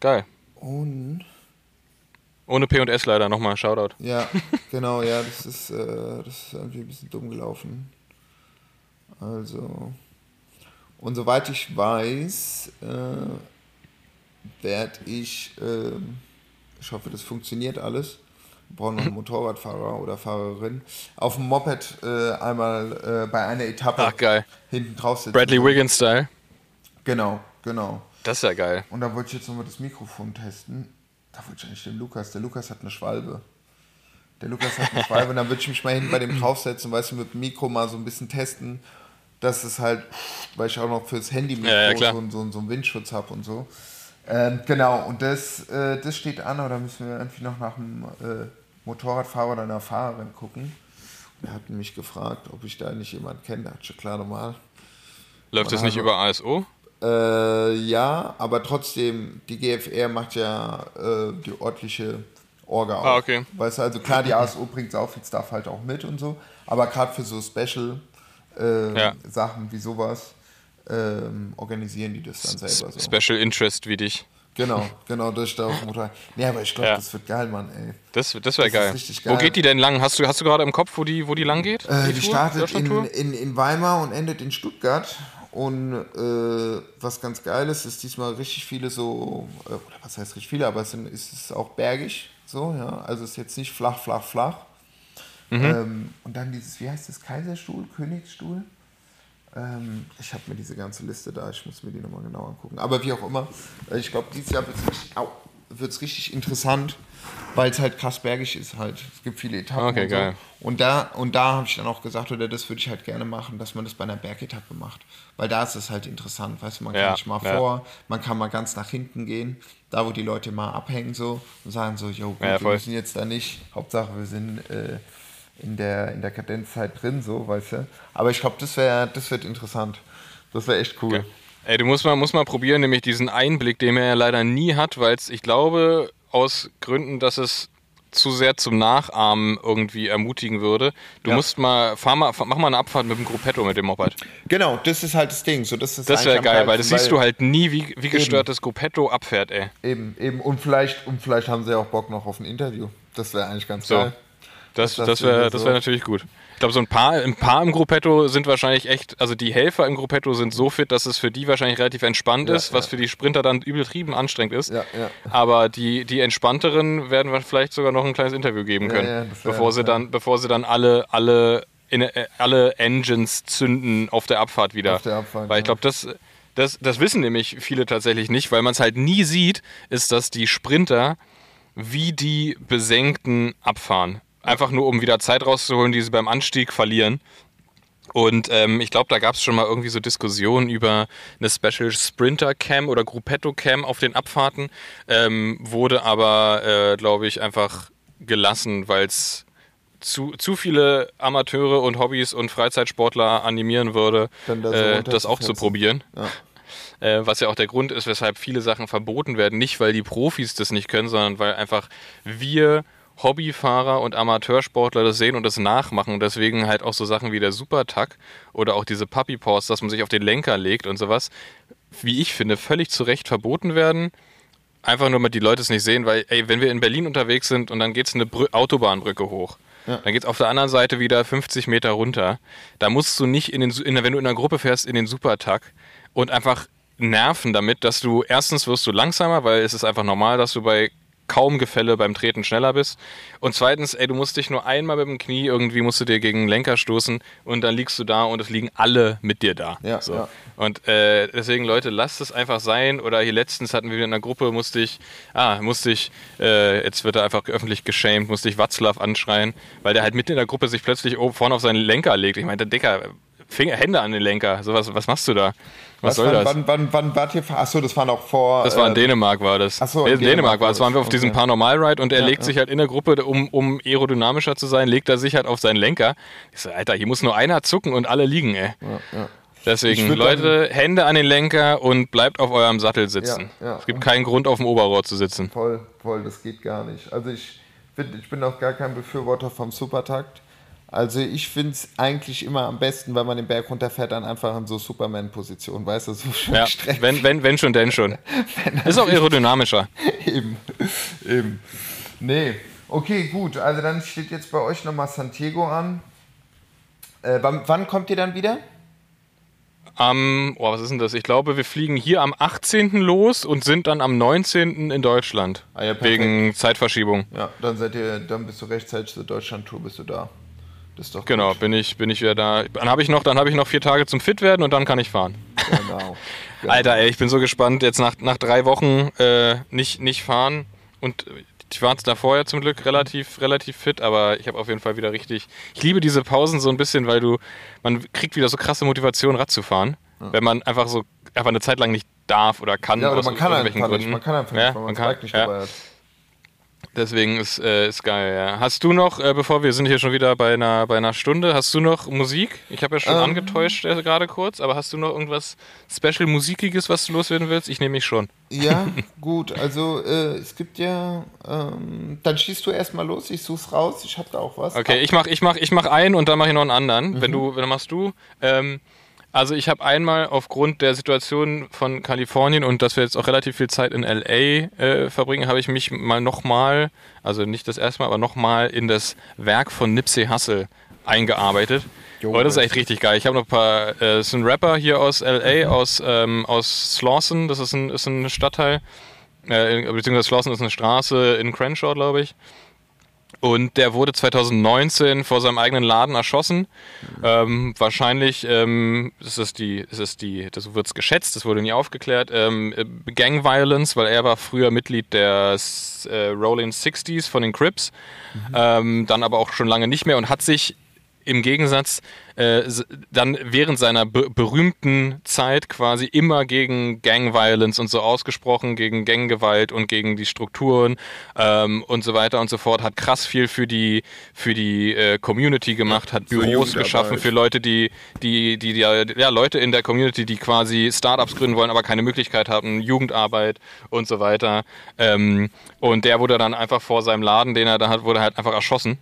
Geil. Und. Ohne P&S leider nochmal, Shoutout. Ja, genau, ja, das ist, äh, das ist irgendwie ein bisschen dumm gelaufen. Also. Und soweit ich weiß, äh, werde ich, äh, ich hoffe, das funktioniert alles, brauchen noch einen Motorradfahrer oder Fahrerin, auf dem Moped äh, einmal äh, bei einer Etappe Ach, geil. hinten drauf sitzen. Bradley Wiggins-Style. Genau, genau. Das ist ja geil. Und da wollte ich jetzt nochmal das Mikrofon testen. Da wollte ich eigentlich den Lukas. Der Lukas hat eine Schwalbe. Der Lukas hat eine Schwalbe und dann würde ich mich mal hinten bei dem draufsetzen, weißt du, mit dem Mikro mal so ein bisschen testen, dass es halt, weil ich auch noch fürs Handy ja, ja, so, so, so einen Windschutz habe und so. Ähm, genau, und das, äh, das steht an, oder müssen wir irgendwie noch nach einem äh, Motorradfahrer oder einer Fahrerin gucken. Und er hat mich gefragt, ob ich da nicht jemanden kenne. Da hat schon klar normal. Läuft das nicht über ASO? Äh, ja, aber trotzdem, die GFR macht ja äh, die örtliche Orga auch. Ah, okay. Weißt du, also klar, die ASO bringt auch viel Stuff halt auch mit und so, aber gerade für so Special äh, ja. Sachen wie sowas ähm, organisieren die das dann selber so. Special Interest wie dich. Genau, genau, ist da auf dem Motorrad. Nee, aber ich glaube, ja. das wird geil, Mann, ey. Das, das wäre geil. geil. Wo geht die denn lang? Hast du, hast du gerade im Kopf, wo die, wo die lang geht? Äh, die, die startet in, in, in Weimar und endet in Stuttgart. Und äh, was ganz geil ist, ist diesmal richtig viele so, äh, oder was heißt richtig viele, aber es sind, ist es auch bergig, so, ja. Also es ist jetzt nicht flach, flach, flach. Mhm. Ähm, und dann dieses, wie heißt das, Kaiserstuhl, Königsstuhl? Ähm, ich habe mir diese ganze Liste da, ich muss mir die nochmal genau angucken. Aber wie auch immer, äh, ich glaube, dieses Jahr wird es richtig, richtig interessant, weil es halt krass bergig ist halt. Es gibt viele Etappen. Okay, und so. geil. Und da, und da habe ich dann auch gesagt, oder das würde ich halt gerne machen, dass man das bei einer Bergetappe macht. Weil da ist es halt interessant, weißt du, man kann ja, nicht mal ja. vor, man kann mal ganz nach hinten gehen, da wo die Leute mal abhängen so und sagen so, jo, gut, ja, wir müssen jetzt da nicht, Hauptsache wir sind äh, in der, in der Kadenzzeit drin, so, weißt du. Aber ich glaube, das wäre, das wird interessant. Das wäre echt cool. Okay. Ey, du musst mal, musst mal probieren, nämlich diesen Einblick, den er ja leider nie hat, weil ich glaube, aus Gründen, dass es zu sehr zum Nachahmen irgendwie ermutigen würde. Du ja. musst mal, fahr mal, mach mal eine Abfahrt mit dem Gruppetto mit dem Moped. Genau, das ist halt das Ding. So, das das wäre geil, weil das siehst du halt nie, wie, wie gestört das Gruppetto abfährt, ey. Eben, eben. Und vielleicht, und vielleicht haben sie auch Bock noch auf ein Interview. Das wäre eigentlich ganz so. geil. Das, das wäre das wär natürlich gut. Ich glaube, so ein paar, ein paar im Gruppetto sind wahrscheinlich echt, also die Helfer im Gruppetto sind so fit, dass es für die wahrscheinlich relativ entspannt ja, ist, was für die Sprinter dann übertrieben anstrengend ist. Ja, Aber die, die entspannteren werden wir vielleicht sogar noch ein kleines Interview geben können, bevor sie dann, bevor sie dann alle, alle, in, äh, alle Engines zünden auf der Abfahrt wieder. Auf der Abfahrt, Weil ich glaube, das, das, das wissen nämlich viele tatsächlich nicht, weil man es halt nie sieht, ist, dass die Sprinter wie die Besenkten abfahren. Einfach nur, um wieder Zeit rauszuholen, die sie beim Anstieg verlieren. Und ähm, ich glaube, da gab es schon mal irgendwie so Diskussionen über eine Special Sprinter Cam oder Gruppetto Cam auf den Abfahrten. Ähm, wurde aber, äh, glaube ich, einfach gelassen, weil es zu, zu viele Amateure und Hobbys und Freizeitsportler animieren würde, da so äh, das auch zu probieren. Ja. Äh, was ja auch der Grund ist, weshalb viele Sachen verboten werden. Nicht, weil die Profis das nicht können, sondern weil einfach wir Hobbyfahrer und Amateursportler das sehen und das nachmachen und deswegen halt auch so Sachen wie der Supertack oder auch diese Puppy Paws, dass man sich auf den Lenker legt und sowas, wie ich finde, völlig zu Recht verboten werden. Einfach nur, damit die Leute es nicht sehen, weil, ey, wenn wir in Berlin unterwegs sind und dann geht es eine Brü Autobahnbrücke hoch, ja. dann geht es auf der anderen Seite wieder 50 Meter runter. Da musst du nicht, in den, in, wenn du in einer Gruppe fährst, in den Supertack und einfach nerven damit, dass du erstens wirst du langsamer, weil es ist einfach normal, dass du bei kaum Gefälle beim Treten schneller bist. Und zweitens, ey, du musst dich nur einmal mit dem Knie irgendwie musst du dir gegen den Lenker stoßen und dann liegst du da und es liegen alle mit dir da. Ja, so. ja. Und äh, deswegen, Leute, lasst es einfach sein. Oder hier letztens hatten wir in einer Gruppe, musste ich, ah, musste ich, äh, jetzt wird er einfach öffentlich geschämt, musste ich Watzlaw anschreien, weil der halt mitten in der Gruppe sich plötzlich oben vorne auf seinen Lenker legt. Ich meinte, Dicker, Finger, Hände an den Lenker. So was, was machst du da? Was, was soll wann, das? Wann, wann, wann wart ihr? Achso, das war noch vor. Das war in äh, Dänemark, war das. Achso, in, in Dänemark, Dänemark war das. waren wir auf okay. diesem Paranormal-Ride und er ja, legt ja. sich halt in der Gruppe, um, um aerodynamischer zu sein, legt er sich halt auf seinen Lenker. Ich so, Alter, hier muss nur einer zucken und alle liegen, ey. Ja, Deswegen, Leute, Hände an den Lenker und bleibt auf eurem Sattel sitzen. Es gibt keinen Grund, auf dem Oberrohr zu sitzen. Voll, voll, das geht gar nicht. Also ich, ich bin auch gar kein Befürworter vom Supertakt. Also ich finde es eigentlich immer am besten, wenn man den Berg runterfährt, dann einfach in so Superman-Position, weißt du, so ja, wenn, wenn, wenn schon, denn schon. Ist auch aerodynamischer. eben, eben. Nee, okay, gut. Also dann steht jetzt bei euch nochmal Santiago an. Äh, wann, wann, kommt ihr dann wieder? Am, oh, was ist denn das? Ich glaube, wir fliegen hier am 18. los und sind dann am 19. in Deutschland. Ah ja, wegen Zeitverschiebung. Ja, dann seid ihr, dann bist du rechtzeitig zur Deutschland-Tour, bist du da. Das ist doch genau, bin ich, bin ich wieder da. Dann habe ich, noch, hab ich noch vier Tage zum Fit werden und dann kann ich fahren. Genau. genau. Alter, ey, ich bin so gespannt. Jetzt nach, nach drei Wochen äh, nicht, nicht fahren. Und ich war davor ja zum Glück relativ, relativ fit, aber ich habe auf jeden Fall wieder richtig. Ich liebe diese Pausen so ein bisschen, weil du, man kriegt wieder so krasse Motivation, Rad zu fahren. Ja. Wenn man einfach so einfach eine Zeit lang nicht darf oder kann. Ja, oder man kann einfach nicht. Man kann einfach nicht, ja, weil man, man kann, nicht dabei hat. Deswegen ist, äh, ist geil, ja. Hast du noch, äh, bevor wir sind hier schon wieder bei einer, bei einer Stunde, hast du noch Musik? Ich habe ja schon ähm, angetäuscht äh, gerade kurz, aber hast du noch irgendwas Special Musikiges, was du loswerden willst? Ich nehme mich schon. Ja, gut, also äh, es gibt ja, ähm, dann schießt du erstmal los, ich such's raus, ich habe da auch was. Okay, ich mach, ich mach, ich mach einen und dann mache ich noch einen anderen. Mhm. Wenn du, wenn machst du. Ähm, also ich habe einmal aufgrund der Situation von Kalifornien und dass wir jetzt auch relativ viel Zeit in LA äh, verbringen, habe ich mich mal nochmal, also nicht das erste Mal, aber nochmal in das Werk von Nipsey Hussle eingearbeitet. Jo, oh, das ist echt richtig geil. Ich habe noch ein paar, äh, das ist ein Rapper hier aus LA, aus, ähm, aus Slawson, das ist ein, ist ein Stadtteil, äh, beziehungsweise Slawson ist eine Straße in Crenshaw, glaube ich. Und der wurde 2019 vor seinem eigenen Laden erschossen. Ähm, wahrscheinlich ähm, ist es die, ist es die, das wird es geschätzt, das wurde nie aufgeklärt. Ähm, Gang Violence, weil er war früher Mitglied der äh, Rolling Sixties von den Crips, mhm. ähm, dann aber auch schon lange nicht mehr und hat sich im Gegensatz äh, dann während seiner be berühmten Zeit quasi immer gegen Gang Violence und so ausgesprochen, gegen Ganggewalt und gegen die Strukturen ähm, und so weiter und so fort, hat krass viel für die für die äh, Community gemacht, hat Büros geschaffen für Leute, die die die, die ja Leute in der Community, die quasi Startups gründen wollen, aber keine Möglichkeit haben, Jugendarbeit und so weiter. Ähm, und der wurde dann einfach vor seinem Laden, den er da hat, wurde halt einfach erschossen.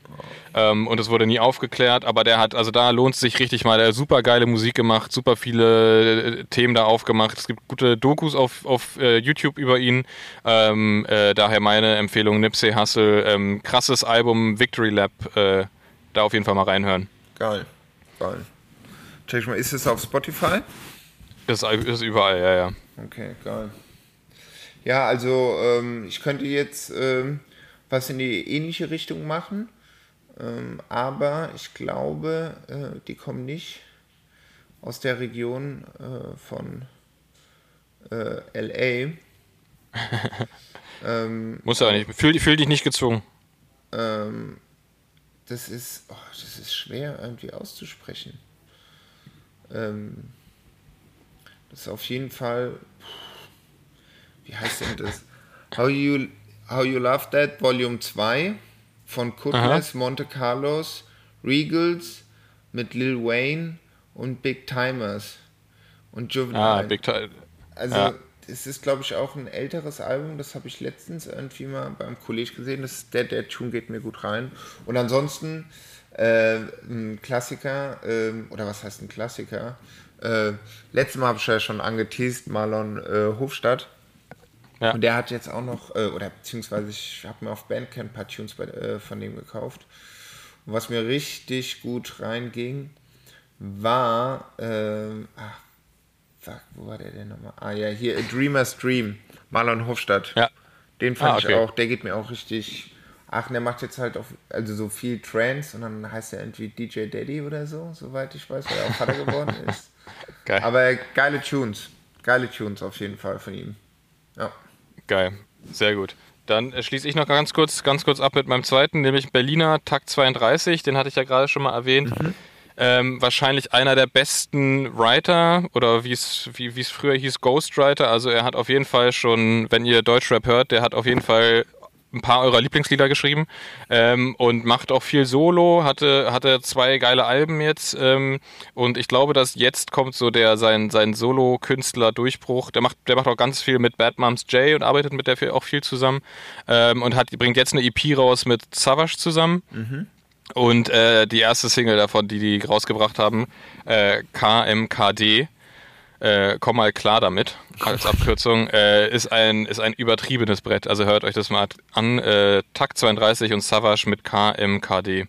Ähm, und es wurde nie aufgeklärt, aber der hat, also da lohnt es sich richtig mal, der hat super geile Musik gemacht, super viele äh, Themen da aufgemacht. Es gibt gute Dokus auf, auf äh, YouTube über ihn. Ähm, äh, daher meine Empfehlung, Nipsey Hussle, ähm, krasses Album, Victory Lab, äh, da auf jeden Fall mal reinhören. Geil, geil. Check mal, ist es auf Spotify? Ist, ist überall, ja, ja. Okay, geil. Ja, also ähm, ich könnte jetzt ähm, was in die ähnliche Richtung machen. Ähm, aber ich glaube, äh, die kommen nicht aus der Region äh, von äh, LA. ähm, Muss aber nicht. Fühl, fühl dich nicht gezwungen. Ähm, das ist, oh, das ist schwer irgendwie auszusprechen. Ähm, das ist auf jeden Fall, wie heißt denn das? How You, How you Love That Volume 2 von Kutles, Monte Carlos, Regals mit Lil Wayne und Big Timers und Juvenile. Ah, Big Time. Also ja. es ist, glaube ich, auch ein älteres Album. Das habe ich letztens irgendwie mal beim Kollege gesehen. Das, der, der Tune geht mir gut rein. Und ansonsten äh, ein Klassiker, äh, oder was heißt ein Klassiker? Äh, letztes Mal habe ich ja schon angeteased, Marlon äh, Hofstadt. Ja. Und der hat jetzt auch noch, äh, oder beziehungsweise ich habe mir auf Bandcamp ein paar Tunes bei, äh, von dem gekauft. Und was mir richtig gut reinging, war, äh, ach, Fuck, wo war der denn nochmal? Ah ja, hier, A Dreamer's Dream. Marlon Hofstadt. Ja. Den fand ah, okay. ich auch, der geht mir auch richtig. Ach, der macht jetzt halt auch, also so viel Trance und dann heißt er irgendwie DJ Daddy oder so, soweit ich weiß, weil er auch Vater geworden ist. Geil. Aber geile Tunes. Geile Tunes auf jeden Fall von ihm. Ja. Geil. Sehr gut. Dann äh, schließe ich noch ganz kurz, ganz kurz ab mit meinem zweiten, nämlich Berliner Takt 32. Den hatte ich ja gerade schon mal erwähnt. Mhm. Ähm, wahrscheinlich einer der besten Writer oder wie es wie es früher hieß Ghostwriter. Also er hat auf jeden Fall schon, wenn ihr Deutschrap hört, der hat auf jeden Fall ein paar eurer Lieblingslieder geschrieben ähm, und macht auch viel Solo, hatte, hatte zwei geile Alben jetzt ähm, und ich glaube, dass jetzt kommt so der sein, sein Solo-Künstler-Durchbruch. Der macht, der macht auch ganz viel mit Bad Moms J und arbeitet mit der auch viel zusammen ähm, und hat, bringt jetzt eine EP raus mit Savage zusammen. Mhm. Und äh, die erste Single davon, die die rausgebracht haben, äh, KMKD, äh, komm mal klar damit, als Abkürzung, äh, ist, ein, ist ein übertriebenes Brett. Also hört euch das mal an. Äh, Takt 32 und Savage mit KMKD.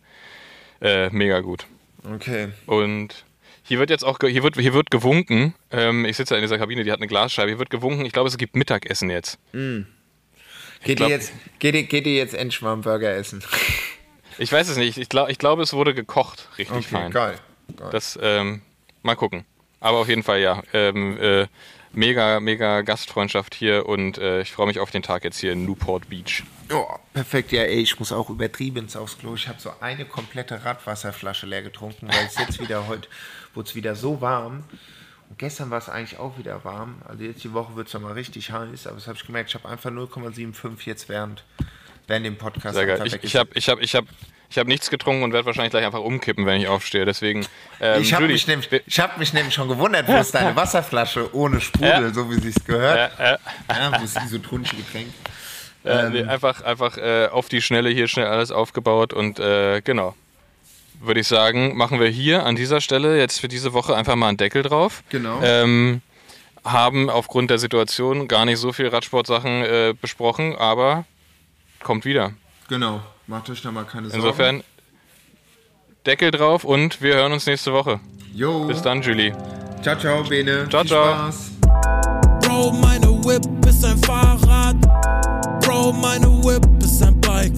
Äh, mega gut. Okay. Und hier wird jetzt auch, hier wird, hier wird gewunken. Ähm, ich sitze in dieser Kabine, die hat eine Glasscheibe. Hier wird gewunken. Ich glaube, es gibt Mittagessen jetzt. Mm. Geht, glaub, ihr jetzt, geht, ihr, geht ihr jetzt endlich mal einen Burger essen? ich weiß es nicht. Ich, glaub, ich glaube, es wurde gekocht. Richtig okay, fein. Geil. geil. Das, ähm, mal gucken. Aber auf jeden Fall ja. Ähm, äh, mega, mega Gastfreundschaft hier und äh, ich freue mich auf den Tag jetzt hier in Newport Beach. Oh, perfekt. Ja, ey, ich muss auch übertrieben ins aufs Klo. Ich habe so eine komplette Radwasserflasche leer getrunken, weil es jetzt wieder heute wurde es wieder so warm. Und gestern war es eigentlich auch wieder warm. Also jetzt die Woche wird es nochmal richtig heiß, aber das habe ich gemerkt. Ich habe einfach 0,75 jetzt während, während dem Podcast. Sehr geil. Ich, ich habe ich hab, ich hab ich habe nichts getrunken und werde wahrscheinlich gleich einfach umkippen, wenn ich aufstehe. Deswegen. Ähm, ich habe mich, nämlich, hab mich nämlich schon gewundert, wo ist deine Wasserflasche ohne Sprudel, ja. so wie sie es gehört. Ja, ja. ja, wo ist isotonische Getränk? Ähm, nee, einfach einfach äh, auf die Schnelle hier schnell alles aufgebaut und äh, genau. Würde ich sagen, machen wir hier an dieser Stelle jetzt für diese Woche einfach mal einen Deckel drauf. Genau. Ähm, haben aufgrund der Situation gar nicht so viel Radsportsachen äh, besprochen, aber kommt wieder. Genau. Macht euch da mal keine Sorgen. Insofern Deckel drauf und wir hören uns nächste Woche. Jo. Bis dann, Julie. Ciao, ciao, Bene. Ciao, Viel ciao. Spaß. Bro, meine Whip ist ein Fahrrad. Bro, meine Whip ist ein Bike.